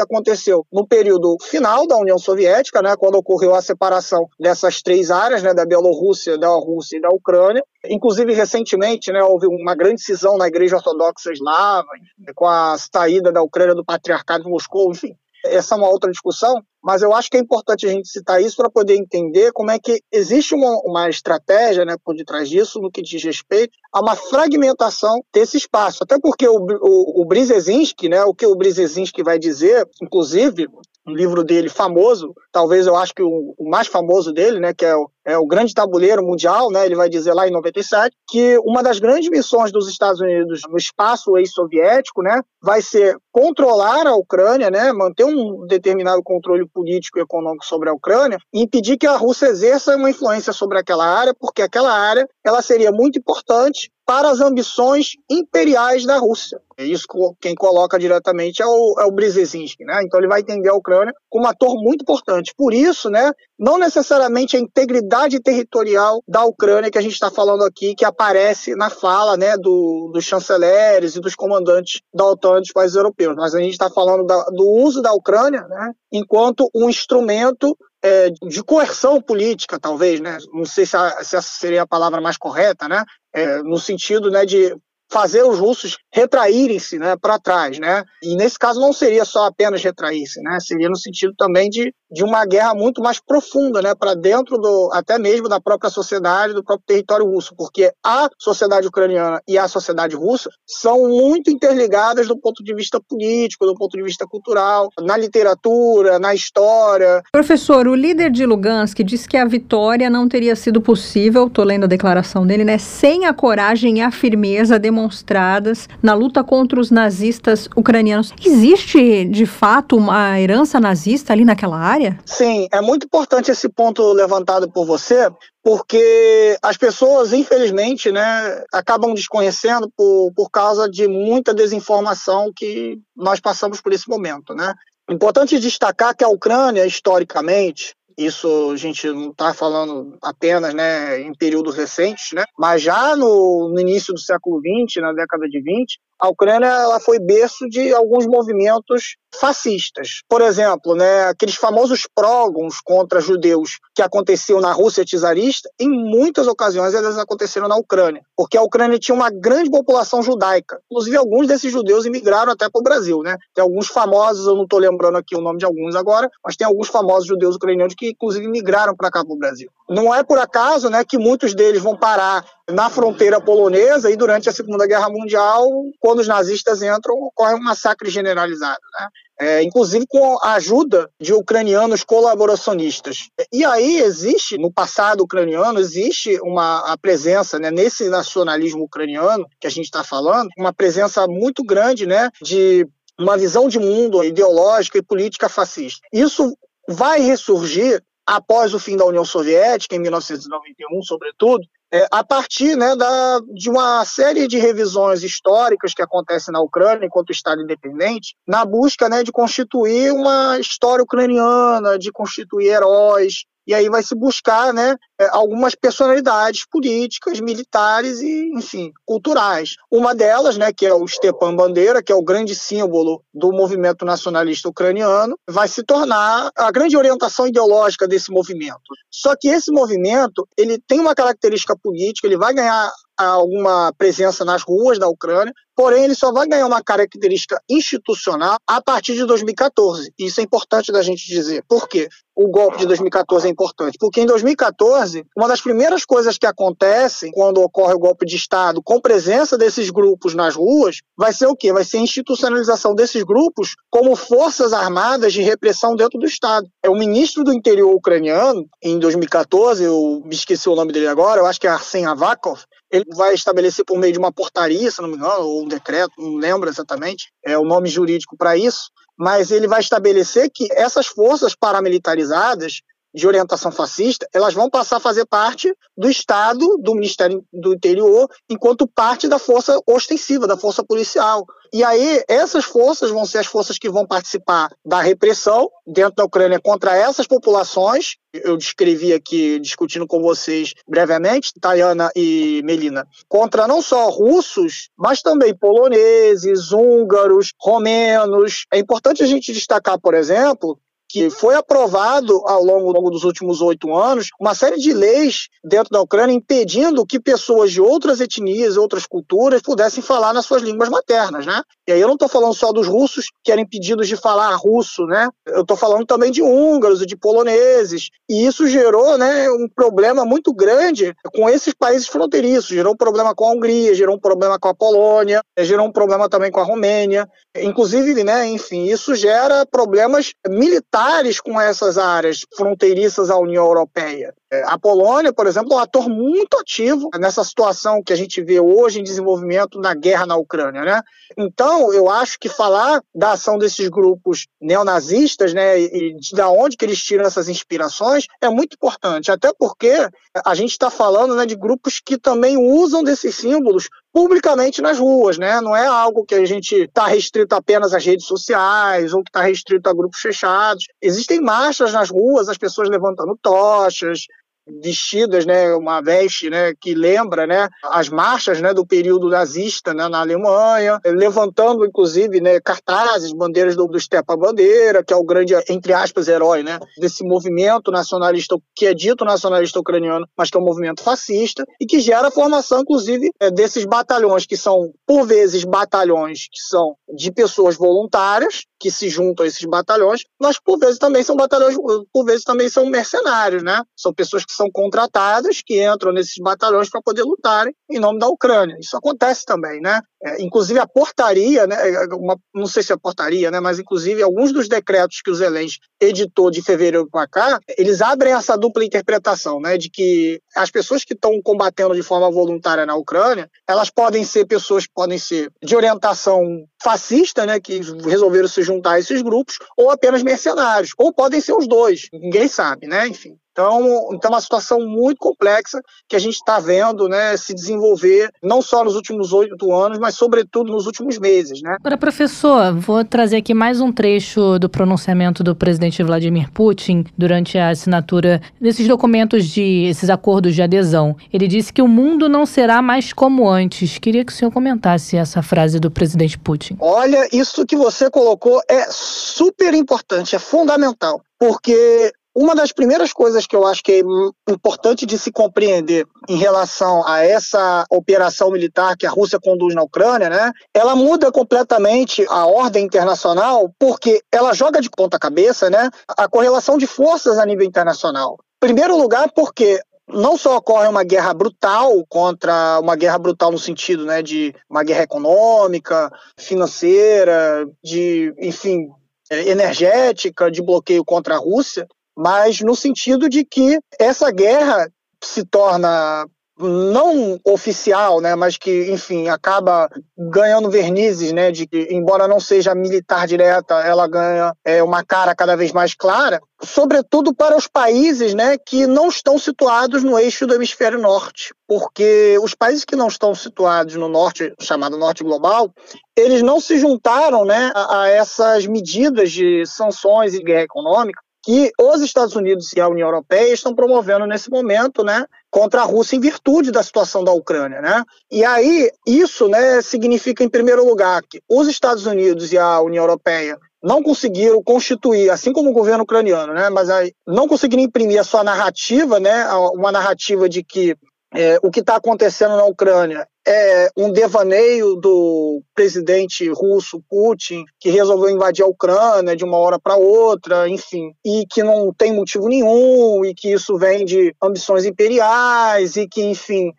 aconteceu no período final da União Soviética, né, quando ocorreu a separação dessas três áreas, né, da Bielorrússia, da Rússia e da Ucrânia. Inclusive, recentemente, né, houve uma grande cisão na Igreja Ortodoxa Eslava, com a saída da Ucrânia do Patriarcado de Moscou, enfim. Essa é uma outra discussão, mas eu acho que é importante a gente citar isso para poder entender como é que existe uma, uma estratégia né, por detrás disso, no que diz respeito a uma fragmentação desse espaço. Até porque o, o, o Brzezinski, né, o que o Brzezinski vai dizer, inclusive, um livro dele famoso, talvez eu acho que o, o, mais famoso dele, né, que é o, é o Grande Tabuleiro Mundial, né, ele vai dizer lá em 97, que uma das grandes missões dos Estados Unidos no espaço ex-soviético, né, vai ser controlar a Ucrânia, né, manter um determinado controle político e econômico sobre a Ucrânia e impedir que a Rússia exerça uma influência sobre aquela área, porque aquela área ela seria muito importante para as ambições imperiais da Rússia. É isso que quem coloca diretamente é o, é o Brzezinski, né? Então ele vai entender a Ucrânia como um ator muito importante. Por isso, né, não necessariamente a integridade territorial da Ucrânia que a gente está falando aqui, que aparece na fala né, do, dos chanceleres e dos comandantes da OTAN dos países europeus, mas a gente está falando da, do uso da Ucrânia né, enquanto um instrumento é, de coerção política, talvez, né? Não sei se, a, se, essa seria a palavra mais correta, né? É, no sentido né, de fazer os russos retraírem-se né, para trás. Né? E nesse caso não seria só apenas retrair-se, né? seria no sentido também de, de uma guerra muito mais profunda né, para dentro do até mesmo da própria sociedade, do próprio território russo, porque a sociedade ucraniana e a sociedade russa são muito interligadas do ponto de vista político, do ponto de vista cultural, na literatura, na história. Professor, o líder de Lugansk disse que a vitória não teria sido possível, estou lendo a declaração dele, né, sem a coragem e a firmeza demonstradas na luta contra os nazistas ucranianos. Existe, de fato, uma herança nazista ali naquela área? Área? Sim, é muito importante esse ponto levantado por você, porque as pessoas, infelizmente, né, acabam desconhecendo por, por causa de muita desinformação que nós passamos por esse momento. Né? Importante destacar que a Ucrânia, historicamente, isso a gente não está falando apenas né, em períodos recentes, né? mas já no, no, início do século XX, na década de 20, a Ucrânia ela foi berço de alguns movimentos fascistas. Por exemplo, né, aqueles famosos prógons contra judeus que aconteciam na Rússia czarista, em muitas ocasiões eles aconteceram na Ucrânia, porque a Ucrânia tinha uma grande população judaica. Inclusive, alguns desses judeus imigraram até para o Brasil. Né? Tem alguns famosos, eu não estou lembrando aqui o nome de alguns agora, mas tem alguns famosos judeus ucranianos que, inclusive, migraram para cá para o Brasil. Não é por acaso né, que muitos deles vão parar na fronteira polonesa e durante a Segunda Guerra Mundial, quando os nazistas entram, ocorre um massacre generalizado, né? É, inclusive com a ajuda de ucranianos colaboracionistas. E aí existe, no passado ucraniano, existe uma a presença, né, nesse nacionalismo ucraniano que a gente está falando, uma presença muito grande né, de uma visão de mundo ideológica e política fascista. Isso vai ressurgir após o fim da União Soviética, em 1991, sobretudo, é, a partir né, da, de uma série de revisões históricas que acontecem na Ucrânia enquanto Estado independente, na busca né, de constituir uma história ucraniana, de constituir heróis, e aí vai se buscar né, é, algumas personalidades políticas, militares e, enfim, culturais. Uma delas, né, que é o Stepan Bandeira, que é o grande símbolo do movimento nacionalista ucraniano, vai se tornar a grande orientação ideológica desse movimento. Só que esse movimento ele tem uma característica política, ele vai ganhar alguma presença nas ruas da Ucrânia, porém ele só vai ganhar uma característica institucional a partir de 2014. Isso é importante da gente dizer. Por quê? O golpe de 2014 é importante. Porque em 2014, uma das primeiras coisas que acontecem quando ocorre o golpe de Estado com presença desses grupos nas ruas vai ser o quê? Vai ser a institucionalização desses grupos como forças armadas de repressão dentro do Estado. É o ministro do interior ucraniano, em 2014, eu me esqueci o nome dele agora, eu acho que é Arsen Avakov, ele vai estabelecer por meio de uma portaria, se não me engano, ou um decreto, não lembro exatamente, é o nome jurídico para isso, mas ele vai estabelecer que essas forças paramilitarizadas de orientação fascista, elas vão passar a fazer parte do Estado, do Ministério do Interior, enquanto parte da força ostensiva, da força policial. E aí, essas forças vão ser as forças que vão participar da repressão dentro da Ucrânia contra essas populações. Eu descrevi aqui, discutindo com vocês brevemente, Tayana e Melina, contra não só russos, mas também poloneses, húngaros, romenos. É importante a gente destacar, por exemplo, que foi aprovado ao longo, ao longo dos últimos oito anos uma série de leis dentro da Ucrânia impedindo que pessoas de outras etnias, outras culturas pudessem falar nas suas línguas maternas, né? E aí eu não estou falando só dos russos que eram impedidos de falar russo, né? Eu estou falando também de húngaros e de poloneses. E isso gerou, né, um problema muito grande com esses países fronteiriços. Gerou um problema com a Hungria, gerou um problema com a Polônia, gerou um problema também com a Romênia. Inclusive, né, enfim, isso gera problemas militares com essas áreas fronteiriças à União Europeia. É, a Polônia, por exemplo, é um ator muito ativo nessa situação que a gente vê hoje em desenvolvimento na guerra na Ucrânia, né? Então, eu acho que falar da ação desses grupos neonazistas, né, e de onde que eles tiram essas inspirações, é muito importante, até porque a gente está falando né, de grupos que também usam desses símbolos publicamente nas ruas, né? Não é algo que a gente está restrito apenas às redes sociais ou que está restrito a grupos fechados. Existem marchas nas ruas, as pessoas levantando tochas, vestidas, né, uma veste, né, que lembra, né, as marchas, né, do período nazista, né, na Alemanha, levantando inclusive, né, cartazes, bandeiras do, do Stepa Bandeira, que é o grande entre aspas herói, né, desse movimento nacionalista que é dito nacionalista ucraniano, mas que é um movimento fascista e que gera a formação inclusive é, desses batalhões que são por vezes batalhões que são de pessoas voluntárias que se juntam a esses batalhões, mas por vezes também são batalhões, por vezes também são mercenários, né? São pessoas que são contratadas, que entram nesses batalhões para poder lutarem em nome da Ucrânia. Isso acontece também, né? É, inclusive a portaria, né? É, uma, não sei se é portaria, né? Mas inclusive alguns dos decretos que o Zelensky editou de fevereiro para cá, eles abrem essa dupla interpretação, né? De que as pessoas que estão combatendo de forma voluntária na Ucrânia, elas podem ser pessoas que podem ser de orientação fascista, né, que resolveram se juntar a esses grupos, ou apenas mercenários, ou podem ser os dois, ninguém sabe, né, enfim. Então, então é uma situação muito complexa que a gente está vendo né, se desenvolver, não só nos últimos oito anos, mas sobretudo nos últimos meses. Né? Agora, professor, vou trazer aqui mais um trecho do pronunciamento do presidente Vladimir Putin durante a assinatura desses documentos de esses acordos de adesão. Ele disse que o mundo não será mais como antes. Queria que o senhor comentasse essa frase do presidente Putin. Olha, isso que você colocou é super importante, é fundamental, porque uma das primeiras coisas que eu acho que é importante de se compreender em relação a essa operação militar que a Rússia conduz na Ucrânia, né? Ela muda completamente a ordem internacional porque ela joga de ponta cabeça, né? A correlação de forças a nível internacional. Em primeiro lugar, porque não só ocorre uma guerra brutal contra uma guerra brutal no sentido, né, de uma guerra econômica, financeira, de, enfim, energética, de bloqueio contra a Rússia, mas no sentido de que essa guerra se torna não oficial, né, mas que, enfim, acaba ganhando vernizes, né, de que, embora não seja militar direta, ela ganha é, uma cara cada vez mais clara, sobretudo para os países, né, que não estão situados no eixo do hemisfério norte, porque os países que não estão situados no norte, chamado norte global, eles não se juntaram, né, a, a essas medidas de sanções e guerra econômica que os Estados Unidos e a União Europeia estão promovendo nesse momento, né, contra a Rússia em virtude da situação da Ucrânia, né? E aí isso, né, significa em primeiro lugar que os Estados Unidos e a União Europeia não conseguiram constituir, assim como o governo ucraniano, né, mas aí não conseguiram imprimir a sua narrativa, né, uma narrativa de que é, o que está acontecendo na Ucrânia é um devaneio do presidente russo Putin, que resolveu invadir a Ucrânia de uma hora para outra, enfim, e que não tem motivo nenhum, e que isso vem de ambições imperiais, e que, enfim.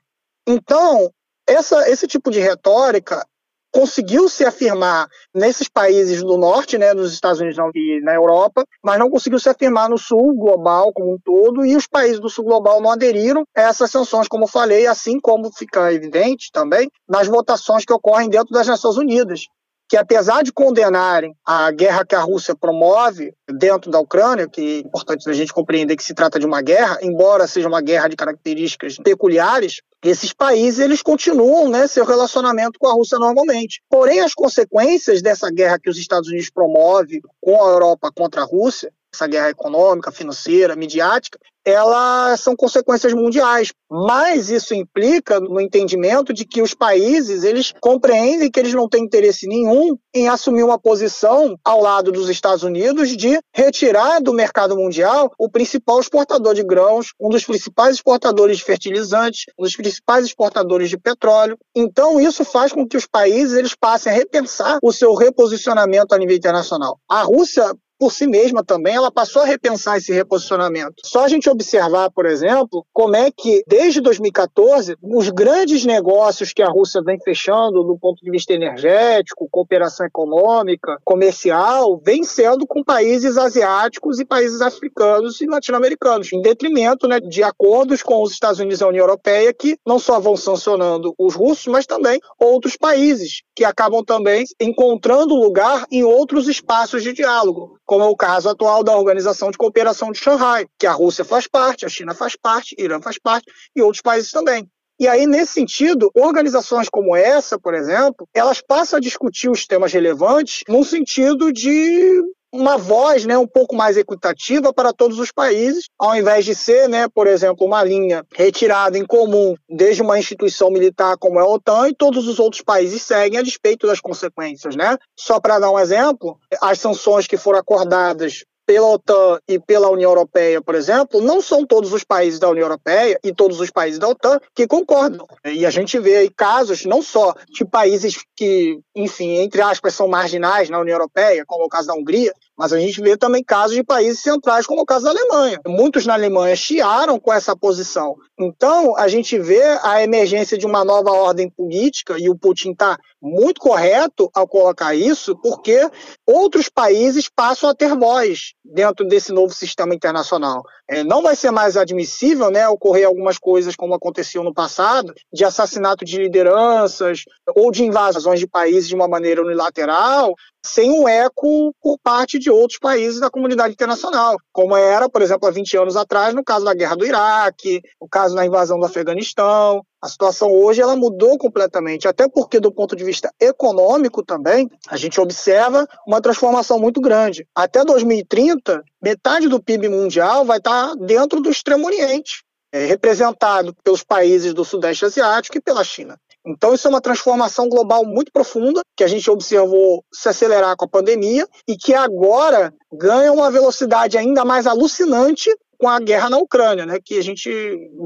Então, essa, esse tipo de retórica conseguiu se afirmar nesses países do norte, né, nos Estados Unidos e na Europa, mas não conseguiu se afirmar no sul global como um todo, e os países do sul global não aderiram a essas sanções, como falei, assim como fica evidente também nas votações que ocorrem dentro das Nações Unidas que apesar de condenarem a guerra que a Rússia promove dentro da Ucrânia, que é importante a gente compreender que se trata de uma guerra, embora seja uma guerra de características peculiares, esses países eles continuam né, seu relacionamento com a Rússia normalmente. Porém, as consequências dessa guerra que os Estados Unidos promove com a Europa contra a Rússia, essa guerra econômica, financeira, midiática, elas são consequências mundiais. Mas isso implica no entendimento de que os países eles compreendem que eles não têm interesse nenhum em assumir uma posição ao lado dos Estados Unidos de retirar do mercado mundial o principal exportador de grãos, um dos principais exportadores de fertilizantes, um dos principais exportadores de petróleo. Então isso faz com que os países eles passem a repensar o seu reposicionamento a nível internacional. A Rússia por si mesma também, ela passou a repensar esse reposicionamento. Só a gente observar, por exemplo, como é que, desde 2014, os grandes negócios que a Rússia vem fechando do ponto de vista energético, cooperação econômica, comercial, vem sendo com países asiáticos e países africanos e latino-americanos, em detrimento né, de acordos com os Estados Unidos e a União Europeia, que não só vão sancionando os russos, mas também outros países, que acabam também encontrando lugar em outros espaços de diálogo, como é o caso atual da Organização de Cooperação de Xangai, que a Rússia faz parte, a China faz parte, Irã faz parte e outros países também. E aí, nesse sentido, organizações como essa, por exemplo, elas passam a discutir os temas relevantes no sentido de uma voz né, um pouco mais equitativa para todos os países, ao invés de ser, né, por exemplo, uma linha retirada em comum desde uma instituição militar como a OTAN e todos os outros países seguem a despeito das consequências. Né? Só para dar um exemplo, as sanções que foram acordadas pela OTAN e pela União Europeia, por exemplo, não são todos os países da União Europeia e todos os países da OTAN que concordam. E a gente vê aí casos não só de países que, enfim, entre aspas, são marginais na União Europeia, como é o caso da Hungria, mas a gente vê também casos de países centrais, como o caso da Alemanha. Muitos na Alemanha chiaram com essa posição. Então, a gente vê a emergência de uma nova ordem política, e o Putin está muito correto ao colocar isso, porque outros países passam a ter voz dentro desse novo sistema internacional. É, não vai ser mais admissível né, ocorrer algumas coisas como aconteceu no passado, de assassinato de lideranças ou de invasões de países de uma maneira unilateral, sem um eco por parte de outros países da comunidade internacional, como era, por exemplo, há 20 anos atrás, no caso da guerra do Iraque, no caso da invasão do Afeganistão. A situação hoje ela mudou completamente, até porque do ponto de vista econômico também, a gente observa uma transformação muito grande. Até 2030, metade do PIB mundial vai estar dentro do Extremo Oriente, é, representado pelos países do Sudeste Asiático e pela China. Então, isso é uma transformação global muito profunda que a gente observou se acelerar com a pandemia e que agora ganha uma velocidade ainda mais alucinante com a guerra na Ucrânia, né, que a gente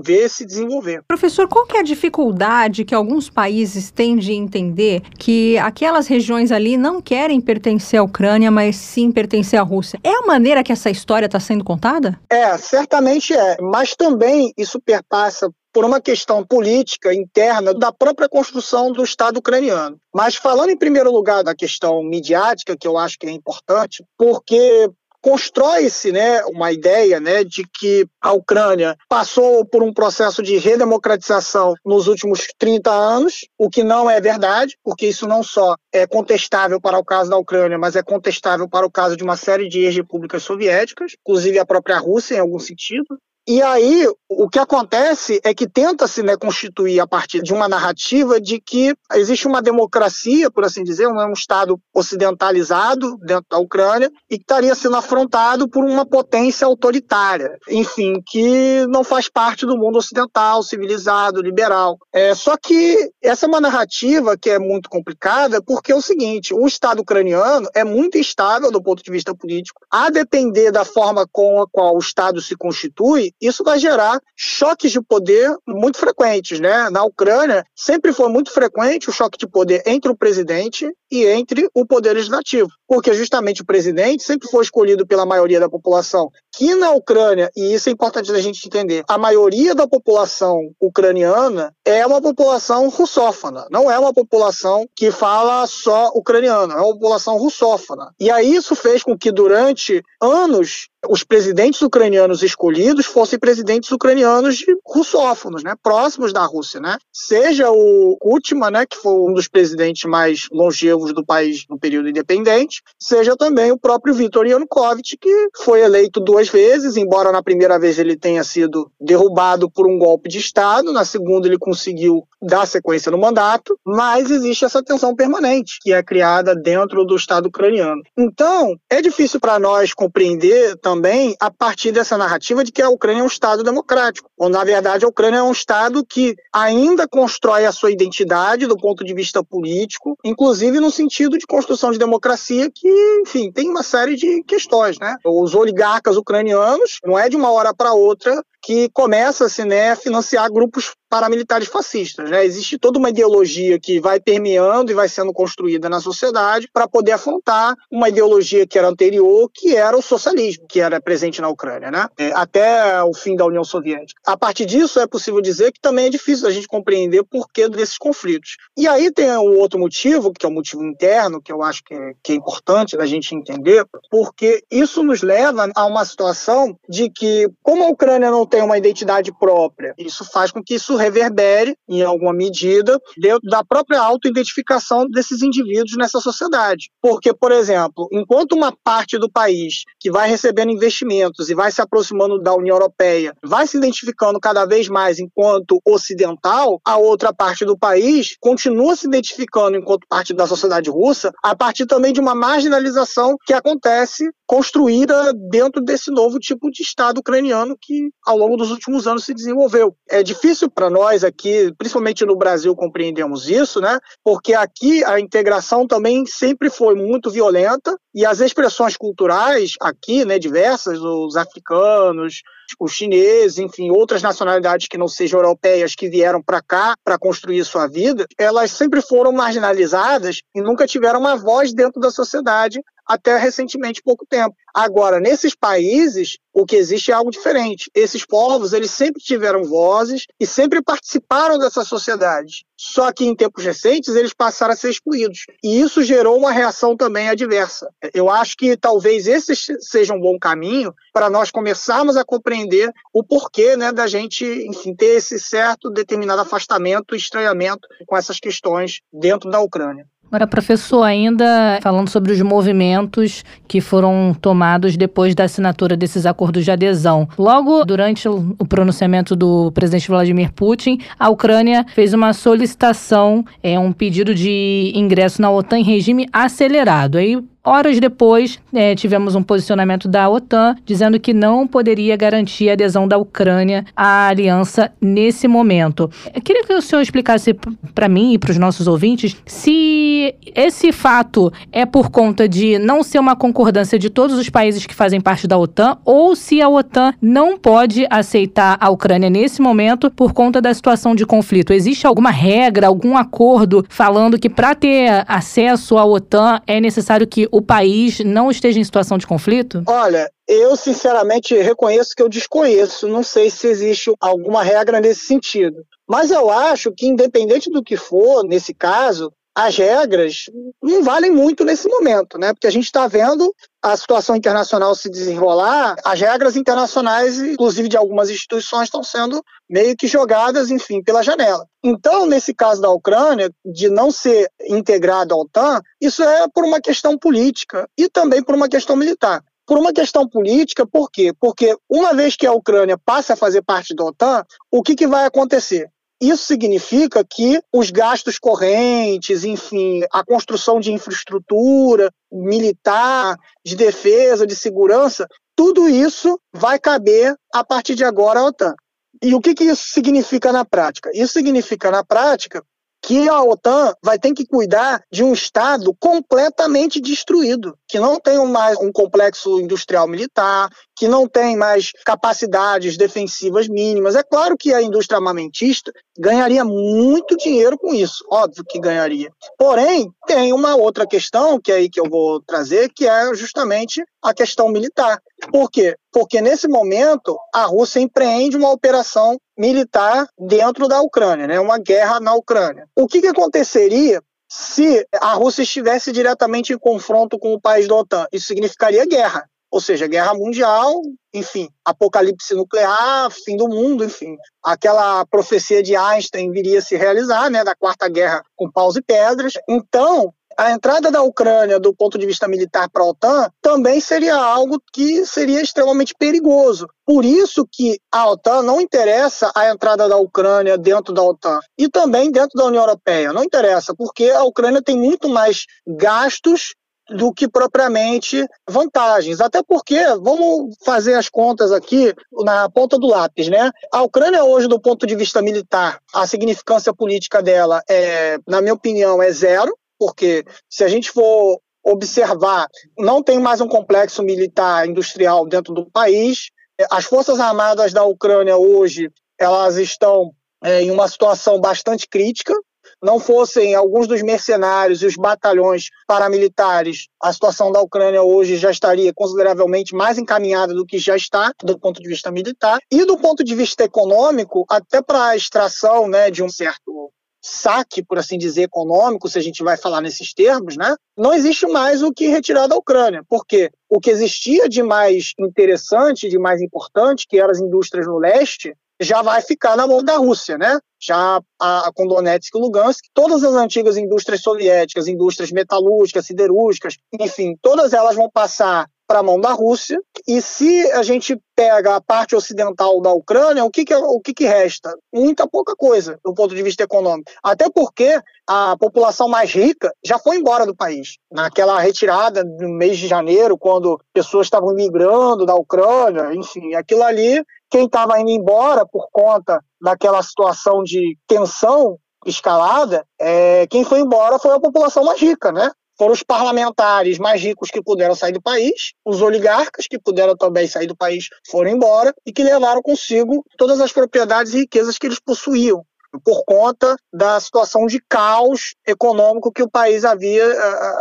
vê se desenvolver. Professor, qual que é a dificuldade que alguns países têm de entender que aquelas regiões ali não querem pertencer à Ucrânia, mas sim pertencer à Rússia? É a maneira que essa história está sendo contada? É, certamente é, mas também isso perpassa por uma questão política interna da própria construção do Estado ucraniano. Mas falando em primeiro lugar da questão midiática, que eu acho que é importante, porque constrói-se né, uma ideia né, de que a Ucrânia passou por um processo de redemocratização nos últimos 30 anos, o que não é verdade, porque isso não só é contestável para o caso da Ucrânia, mas é contestável para o caso de uma série de ex-repúblicas soviéticas, inclusive a própria Rússia em algum sentido. E aí, o que acontece é que tenta-se né, constituir a partir de uma narrativa de que existe uma democracia, por assim dizer, um Estado ocidentalizado dentro da Ucrânia e que estaria sendo afrontado por uma potência autoritária, enfim, que não faz parte do mundo ocidental, civilizado, liberal. É, só que essa é uma narrativa que é muito complicada porque é o seguinte, o Estado ucraniano é muito instável do ponto de vista político, a depender da forma com a qual o Estado se constitui, isso vai gerar choques de poder muito frequentes, né? Na Ucrânia sempre foi muito frequente o choque de poder entre o presidente e entre o poder legislativo, porque justamente o presidente sempre foi escolhido pela maioria da população. Que na Ucrânia, e isso é importante da gente entender, a maioria da população ucraniana é uma população russófona, não é uma população que fala só ucraniano, é uma população russófona. E aí isso fez com que durante anos os presidentes ucranianos escolhidos fossem presidentes ucranianos russófonos, né, próximos da Rússia, né? Seja o Kutman, né, que foi um dos presidentes mais longevos do país no período independente, seja também o próprio Viktor Yanukovych, que foi eleito duas vezes, embora na primeira vez ele tenha sido derrubado por um golpe de Estado, na segunda ele conseguiu dar sequência no mandato, mas existe essa tensão permanente que é criada dentro do Estado ucraniano. Então, é difícil para nós compreender também a partir dessa narrativa de que a Ucrânia é um Estado democrático, quando na verdade a Ucrânia é um Estado que ainda constrói a sua identidade do ponto de vista político, inclusive no sentido de construção de democracia que, enfim, tem uma série de questões, né? Os oligarcas ucranianos, não é de uma hora para outra que começa-se né, a financiar grupos paramilitares fascistas. Né? Existe toda uma ideologia que vai permeando e vai sendo construída na sociedade para poder afrontar uma ideologia que era anterior, que era o socialismo, que era presente na Ucrânia, né? É, até o fim da União Soviética. A partir disso, é possível dizer que também é difícil a gente compreender o porquê desses conflitos. E aí tem um outro motivo, que é o um motivo interno, que eu acho que é, que é importante da gente entender, porque isso nos leva a uma situação de que, como a Ucrânia não tem tem uma identidade própria. Isso faz com que isso reverbere, em alguma medida, dentro da própria autoidentificação desses indivíduos nessa sociedade. Porque, por exemplo, enquanto uma parte do país que vai recebendo investimentos e vai se aproximando da União Europeia vai se identificando cada vez mais enquanto ocidental, a outra parte do país continua se identificando enquanto parte da sociedade russa a partir também de uma marginalização que acontece construída dentro desse novo tipo de Estado ucraniano que, ao longo dos últimos anos, se desenvolveu. É difícil para nós aqui, principalmente no Brasil, compreendermos isso, né? Porque aqui a integração também sempre foi muito violenta e as expressões culturais aqui, né, diversas, os africanos, os chineses, enfim, outras nacionalidades que não sejam europeias que vieram para cá para construir sua vida, elas sempre foram marginalizadas e nunca tiveram uma voz dentro da sociedade até recentemente pouco tempo. Agora, nesses países, o que existe é algo diferente. Esses povos, eles sempre tiveram vozes e sempre participaram dessa sociedade. Só que em tempos recentes, eles passaram a ser excluídos. E isso gerou uma reação também adversa. Eu acho que talvez esse seja um bom caminho para nós começarmos a compreender o porquê né, da gente, enfim, ter esse certo determinado afastamento e estranhamento com essas questões dentro da Ucrânia. Agora, professor, ainda falando sobre os movimentos que foram tomados depois da assinatura desses acordos de adesão. Logo durante o pronunciamento do presidente Vladimir Putin, a Ucrânia fez uma solicitação, é um pedido de ingresso na OTAN em regime acelerado. Aí Horas depois, é, tivemos um posicionamento da OTAN dizendo que não poderia garantir a adesão da Ucrânia à aliança nesse momento. Eu queria que o senhor explicasse para mim e para os nossos ouvintes se esse fato é por conta de não ser uma concordância de todos os países que fazem parte da OTAN ou se a OTAN não pode aceitar a Ucrânia nesse momento por conta da situação de conflito. Existe alguma regra, algum acordo falando que para ter acesso à OTAN é necessário que o país não esteja em situação de conflito? Olha, eu sinceramente reconheço que eu desconheço, não sei se existe alguma regra nesse sentido. Mas eu acho que, independente do que for, nesse caso, as regras não valem muito nesse momento, né? Porque a gente está vendo a situação internacional se desenrolar, as regras internacionais, inclusive de algumas instituições, estão sendo meio que jogadas, enfim, pela janela. Então, nesse caso da Ucrânia, de não ser integrado à OTAN, isso é por uma questão política e também por uma questão militar. Por uma questão política, por quê? Porque uma vez que a Ucrânia passa a fazer parte da OTAN, o que, que vai acontecer? Isso significa que os gastos correntes, enfim, a construção de infraestrutura militar, de defesa, de segurança, tudo isso vai caber a partir de agora à OTAN. E o que, que isso significa na prática? Isso significa na prática que a OTAN vai ter que cuidar de um Estado completamente destruído, que não tem mais um complexo industrial militar, que não tem mais capacidades defensivas mínimas. É claro que a indústria armamentista ganharia muito dinheiro com isso, óbvio que ganharia. Porém, tem uma outra questão, que é aí que eu vou trazer, que é justamente a questão militar. Por quê? Porque nesse momento a Rússia empreende uma operação militar dentro da Ucrânia, né? uma guerra na Ucrânia. O que, que aconteceria se a Rússia estivesse diretamente em confronto com o país da OTAN? Isso significaria guerra ou seja, guerra mundial, enfim, apocalipse nuclear, fim do mundo, enfim. Aquela profecia de Einstein viria a se realizar, né, da quarta guerra com paus e pedras. Então, a entrada da Ucrânia do ponto de vista militar para a OTAN também seria algo que seria extremamente perigoso. Por isso que a OTAN não interessa a entrada da Ucrânia dentro da OTAN e também dentro da União Europeia. Não interessa, porque a Ucrânia tem muito mais gastos do que propriamente vantagens. Até porque, vamos fazer as contas aqui na ponta do lápis, né? A Ucrânia hoje, do ponto de vista militar, a significância política dela é, na minha opinião, é zero, porque se a gente for observar, não tem mais um complexo militar industrial dentro do país. As forças armadas da Ucrânia hoje, elas estão é, em uma situação bastante crítica, não fossem alguns dos mercenários e os batalhões paramilitares, a situação da Ucrânia hoje já estaria consideravelmente mais encaminhada do que já está, do ponto de vista militar. E do ponto de vista econômico, até para a extração né, de um certo saque, por assim dizer, econômico, se a gente vai falar nesses termos, né? Não existe mais o que retirar da Ucrânia, porque o que existia de mais interessante, de mais importante, que eram as indústrias no leste, já vai ficar na mão da Rússia, né? Já a, com Donetsk e Lugansk, todas as antigas indústrias soviéticas, indústrias metalúrgicas, siderúrgicas, enfim, todas elas vão passar para a mão da Rússia. E se a gente pega a parte ocidental da Ucrânia, o que, que, o que, que resta? Muita pouca coisa do ponto de vista econômico. Até porque a população mais rica já foi embora do país. Naquela retirada no mês de janeiro, quando pessoas estavam migrando da Ucrânia, enfim, aquilo ali quem estava indo embora por conta daquela situação de tensão escalada, é, quem foi embora foi a população mais rica, né? Foram os parlamentares mais ricos que puderam sair do país, os oligarcas que puderam também sair do país foram embora e que levaram consigo todas as propriedades e riquezas que eles possuíam por conta da situação de caos econômico que o país havia,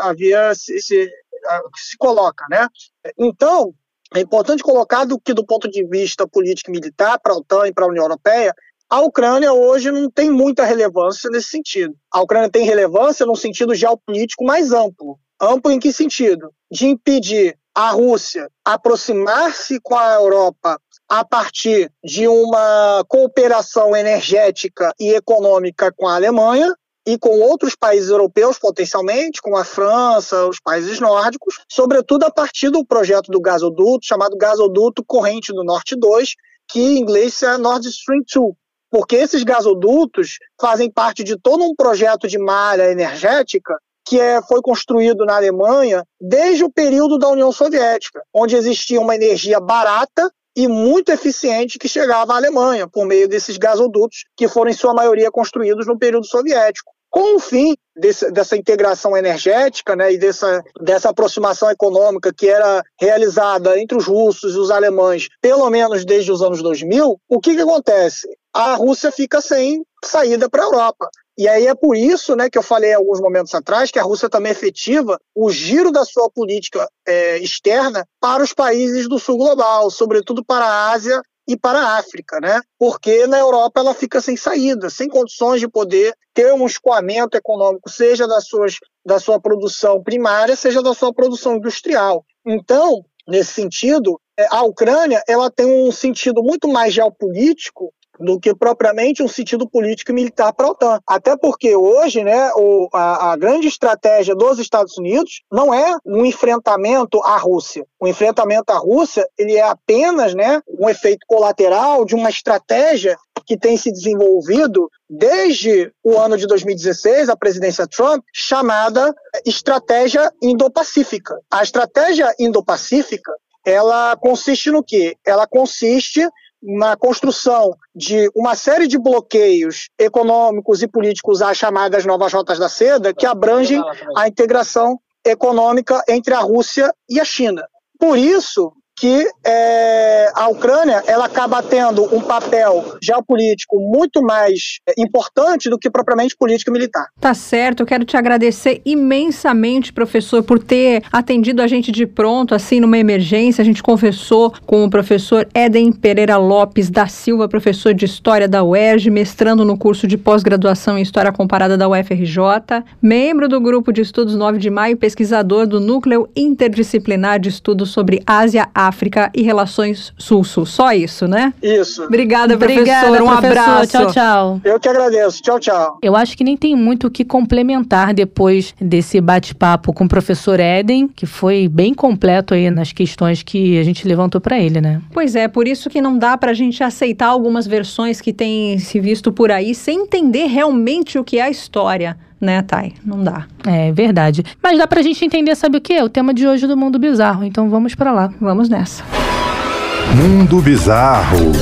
havia se, se, se coloca, né? Então, é importante colocar do que do ponto de vista político e militar para a OTAN e para a União Europeia, a Ucrânia hoje não tem muita relevância nesse sentido. A Ucrânia tem relevância num sentido geopolítico mais amplo. Amplo em que sentido? De impedir a Rússia aproximar-se com a Europa a partir de uma cooperação energética e econômica com a Alemanha e com outros países europeus, potencialmente, como a França, os países nórdicos, sobretudo a partir do projeto do gasoduto, chamado Gasoduto Corrente do Norte 2, que em inglês é Nord Stream 2, porque esses gasodutos fazem parte de todo um projeto de malha energética que é, foi construído na Alemanha desde o período da União Soviética, onde existia uma energia barata e muito eficiente que chegava à Alemanha por meio desses gasodutos que foram em sua maioria construídos no período soviético. Com o fim desse, dessa integração energética né, e dessa, dessa aproximação econômica que era realizada entre os russos e os alemães, pelo menos desde os anos 2000, o que, que acontece? A Rússia fica sem saída para a Europa. E aí é por isso né, que eu falei alguns momentos atrás que a Rússia também efetiva o giro da sua política é, externa para os países do sul global, sobretudo para a Ásia e para a África, né? Porque na Europa ela fica sem saída, sem condições de poder ter um escoamento econômico, seja das suas, da sua produção primária, seja da sua produção industrial. Então, nesse sentido, é, a Ucrânia ela tem um sentido muito mais geopolítico do que propriamente um sentido político e militar para a OTAN. Até porque hoje, né, o, a, a, grande estratégia dos Estados Unidos não é um enfrentamento à Rússia. O enfrentamento à Rússia ele é apenas né, um efeito colateral de uma estratégia que tem se desenvolvido desde o ano de 2016, a presidência Trump, chamada estratégia indo-pacífica. A estratégia indo-pacífica ela consiste no quê? Ela consiste na construção de uma série de bloqueios econômicos e políticos às chamadas novas rotas da seda, que abrangem a integração econômica entre a Rússia e a China. Por isso, que é, a Ucrânia ela acaba tendo um papel geopolítico muito mais é, importante do que propriamente político militar. Tá certo, eu quero te agradecer imensamente, professor, por ter atendido a gente de pronto, assim, numa emergência. A gente conversou com o professor Eden Pereira Lopes da Silva, professor de História da UERJ, mestrando no curso de pós-graduação em História Comparada da UFRJ, membro do Grupo de Estudos 9 de Maio, pesquisador do Núcleo Interdisciplinar de Estudos sobre Ásia, África África e Relações Sul-Sul. Só isso, né? Isso. Obrigada, professor. Obrigada, um professor. abraço. Tchau, tchau. Eu que agradeço. Tchau, tchau. Eu acho que nem tem muito o que complementar depois desse bate-papo com o professor Eden, que foi bem completo aí nas questões que a gente levantou para ele, né? Pois é, por isso que não dá para a gente aceitar algumas versões que têm se visto por aí sem entender realmente o que é a história né, Thay? Não dá. É verdade. Mas dá pra gente entender, sabe o que? O tema de hoje do Mundo Bizarro. Então vamos para lá. Vamos nessa. Mundo Bizarro.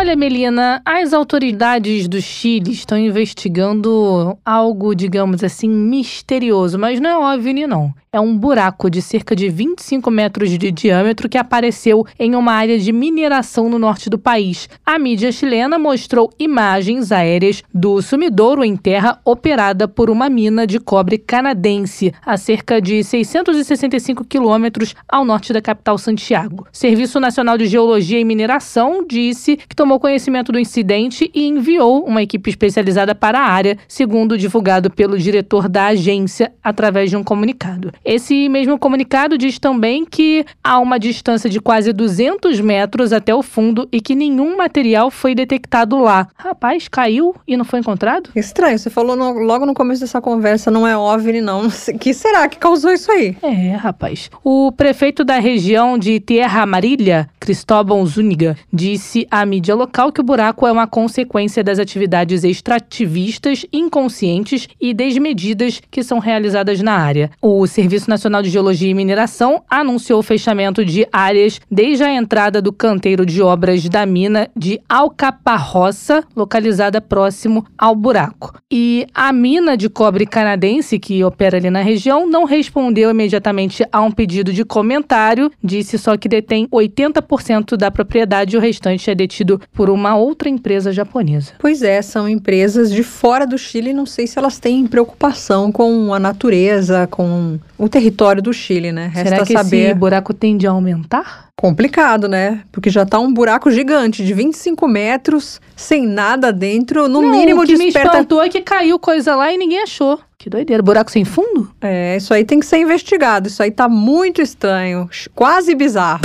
Olha, Melina, as autoridades do Chile estão investigando algo, digamos assim, misterioso, mas não é OVNI, não é um buraco de cerca de 25 metros de diâmetro que apareceu em uma área de mineração no norte do país. A mídia chilena mostrou imagens aéreas do sumidouro em terra operada por uma mina de cobre canadense, a cerca de 665 quilômetros ao norte da capital Santiago. O Serviço Nacional de Geologia e Mineração disse que tomou conhecimento do incidente e enviou uma equipe especializada para a área, segundo divulgado pelo diretor da agência através de um comunicado. Esse mesmo comunicado diz também que há uma distância de quase 200 metros até o fundo e que nenhum material foi detectado lá. Rapaz, caiu e não foi encontrado? Estranho, você falou no, logo no começo dessa conversa, não é OVNI não. O que será que causou isso aí? É, rapaz. O prefeito da região de Tierra Amarilha, Cristóbal Zúñiga, disse à mídia local que o buraco é uma consequência das atividades extrativistas inconscientes e desmedidas que são realizadas na área. O Serviço Nacional de Geologia e Mineração anunciou o fechamento de áreas desde a entrada do canteiro de obras da mina de Alcaparroça, localizada próximo ao buraco. E a mina de cobre canadense, que opera ali na região, não respondeu imediatamente a um pedido de comentário, disse só que detém 80% da propriedade e o restante é detido por uma outra empresa japonesa. Pois é, são empresas de fora do Chile, não sei se elas têm preocupação com a natureza, com o território do Chile, né? Resta Será que saber... esse buraco tende a aumentar? Complicado, né? Porque já tá um buraco gigante de 25 metros, sem nada dentro, no Não, mínimo que desperta... me espantou é que caiu coisa lá e ninguém achou. Que doideira, buraco sem fundo? É, isso aí tem que ser investigado, isso aí tá muito estranho, quase bizarro.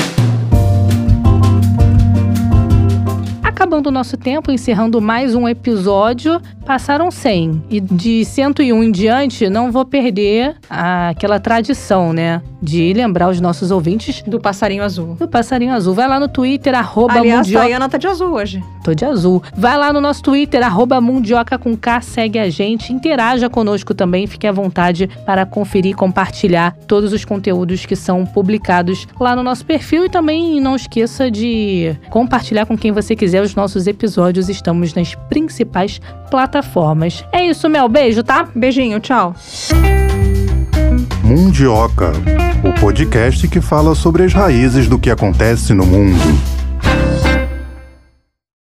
Acabando o nosso tempo, encerrando mais um episódio, passaram 100. E de 101 em diante, não vou perder aquela tradição, né? De lembrar os nossos ouvintes do passarinho azul. Do passarinho azul. Vai lá no Twitter, arroba Aliás, Mundioca. a Tayana tá de azul hoje. Tô de azul. Vai lá no nosso Twitter, arroba Mundioca com K, segue a gente, interaja conosco também, fique à vontade para conferir e compartilhar todos os conteúdos que são publicados lá no nosso perfil e também não esqueça de compartilhar com quem você quiser os nossos episódios. Estamos nas principais plataformas. É isso, Mel. Beijo, tá? Beijinho, tchau. Mundioca, o podcast que fala sobre as raízes do que acontece no mundo.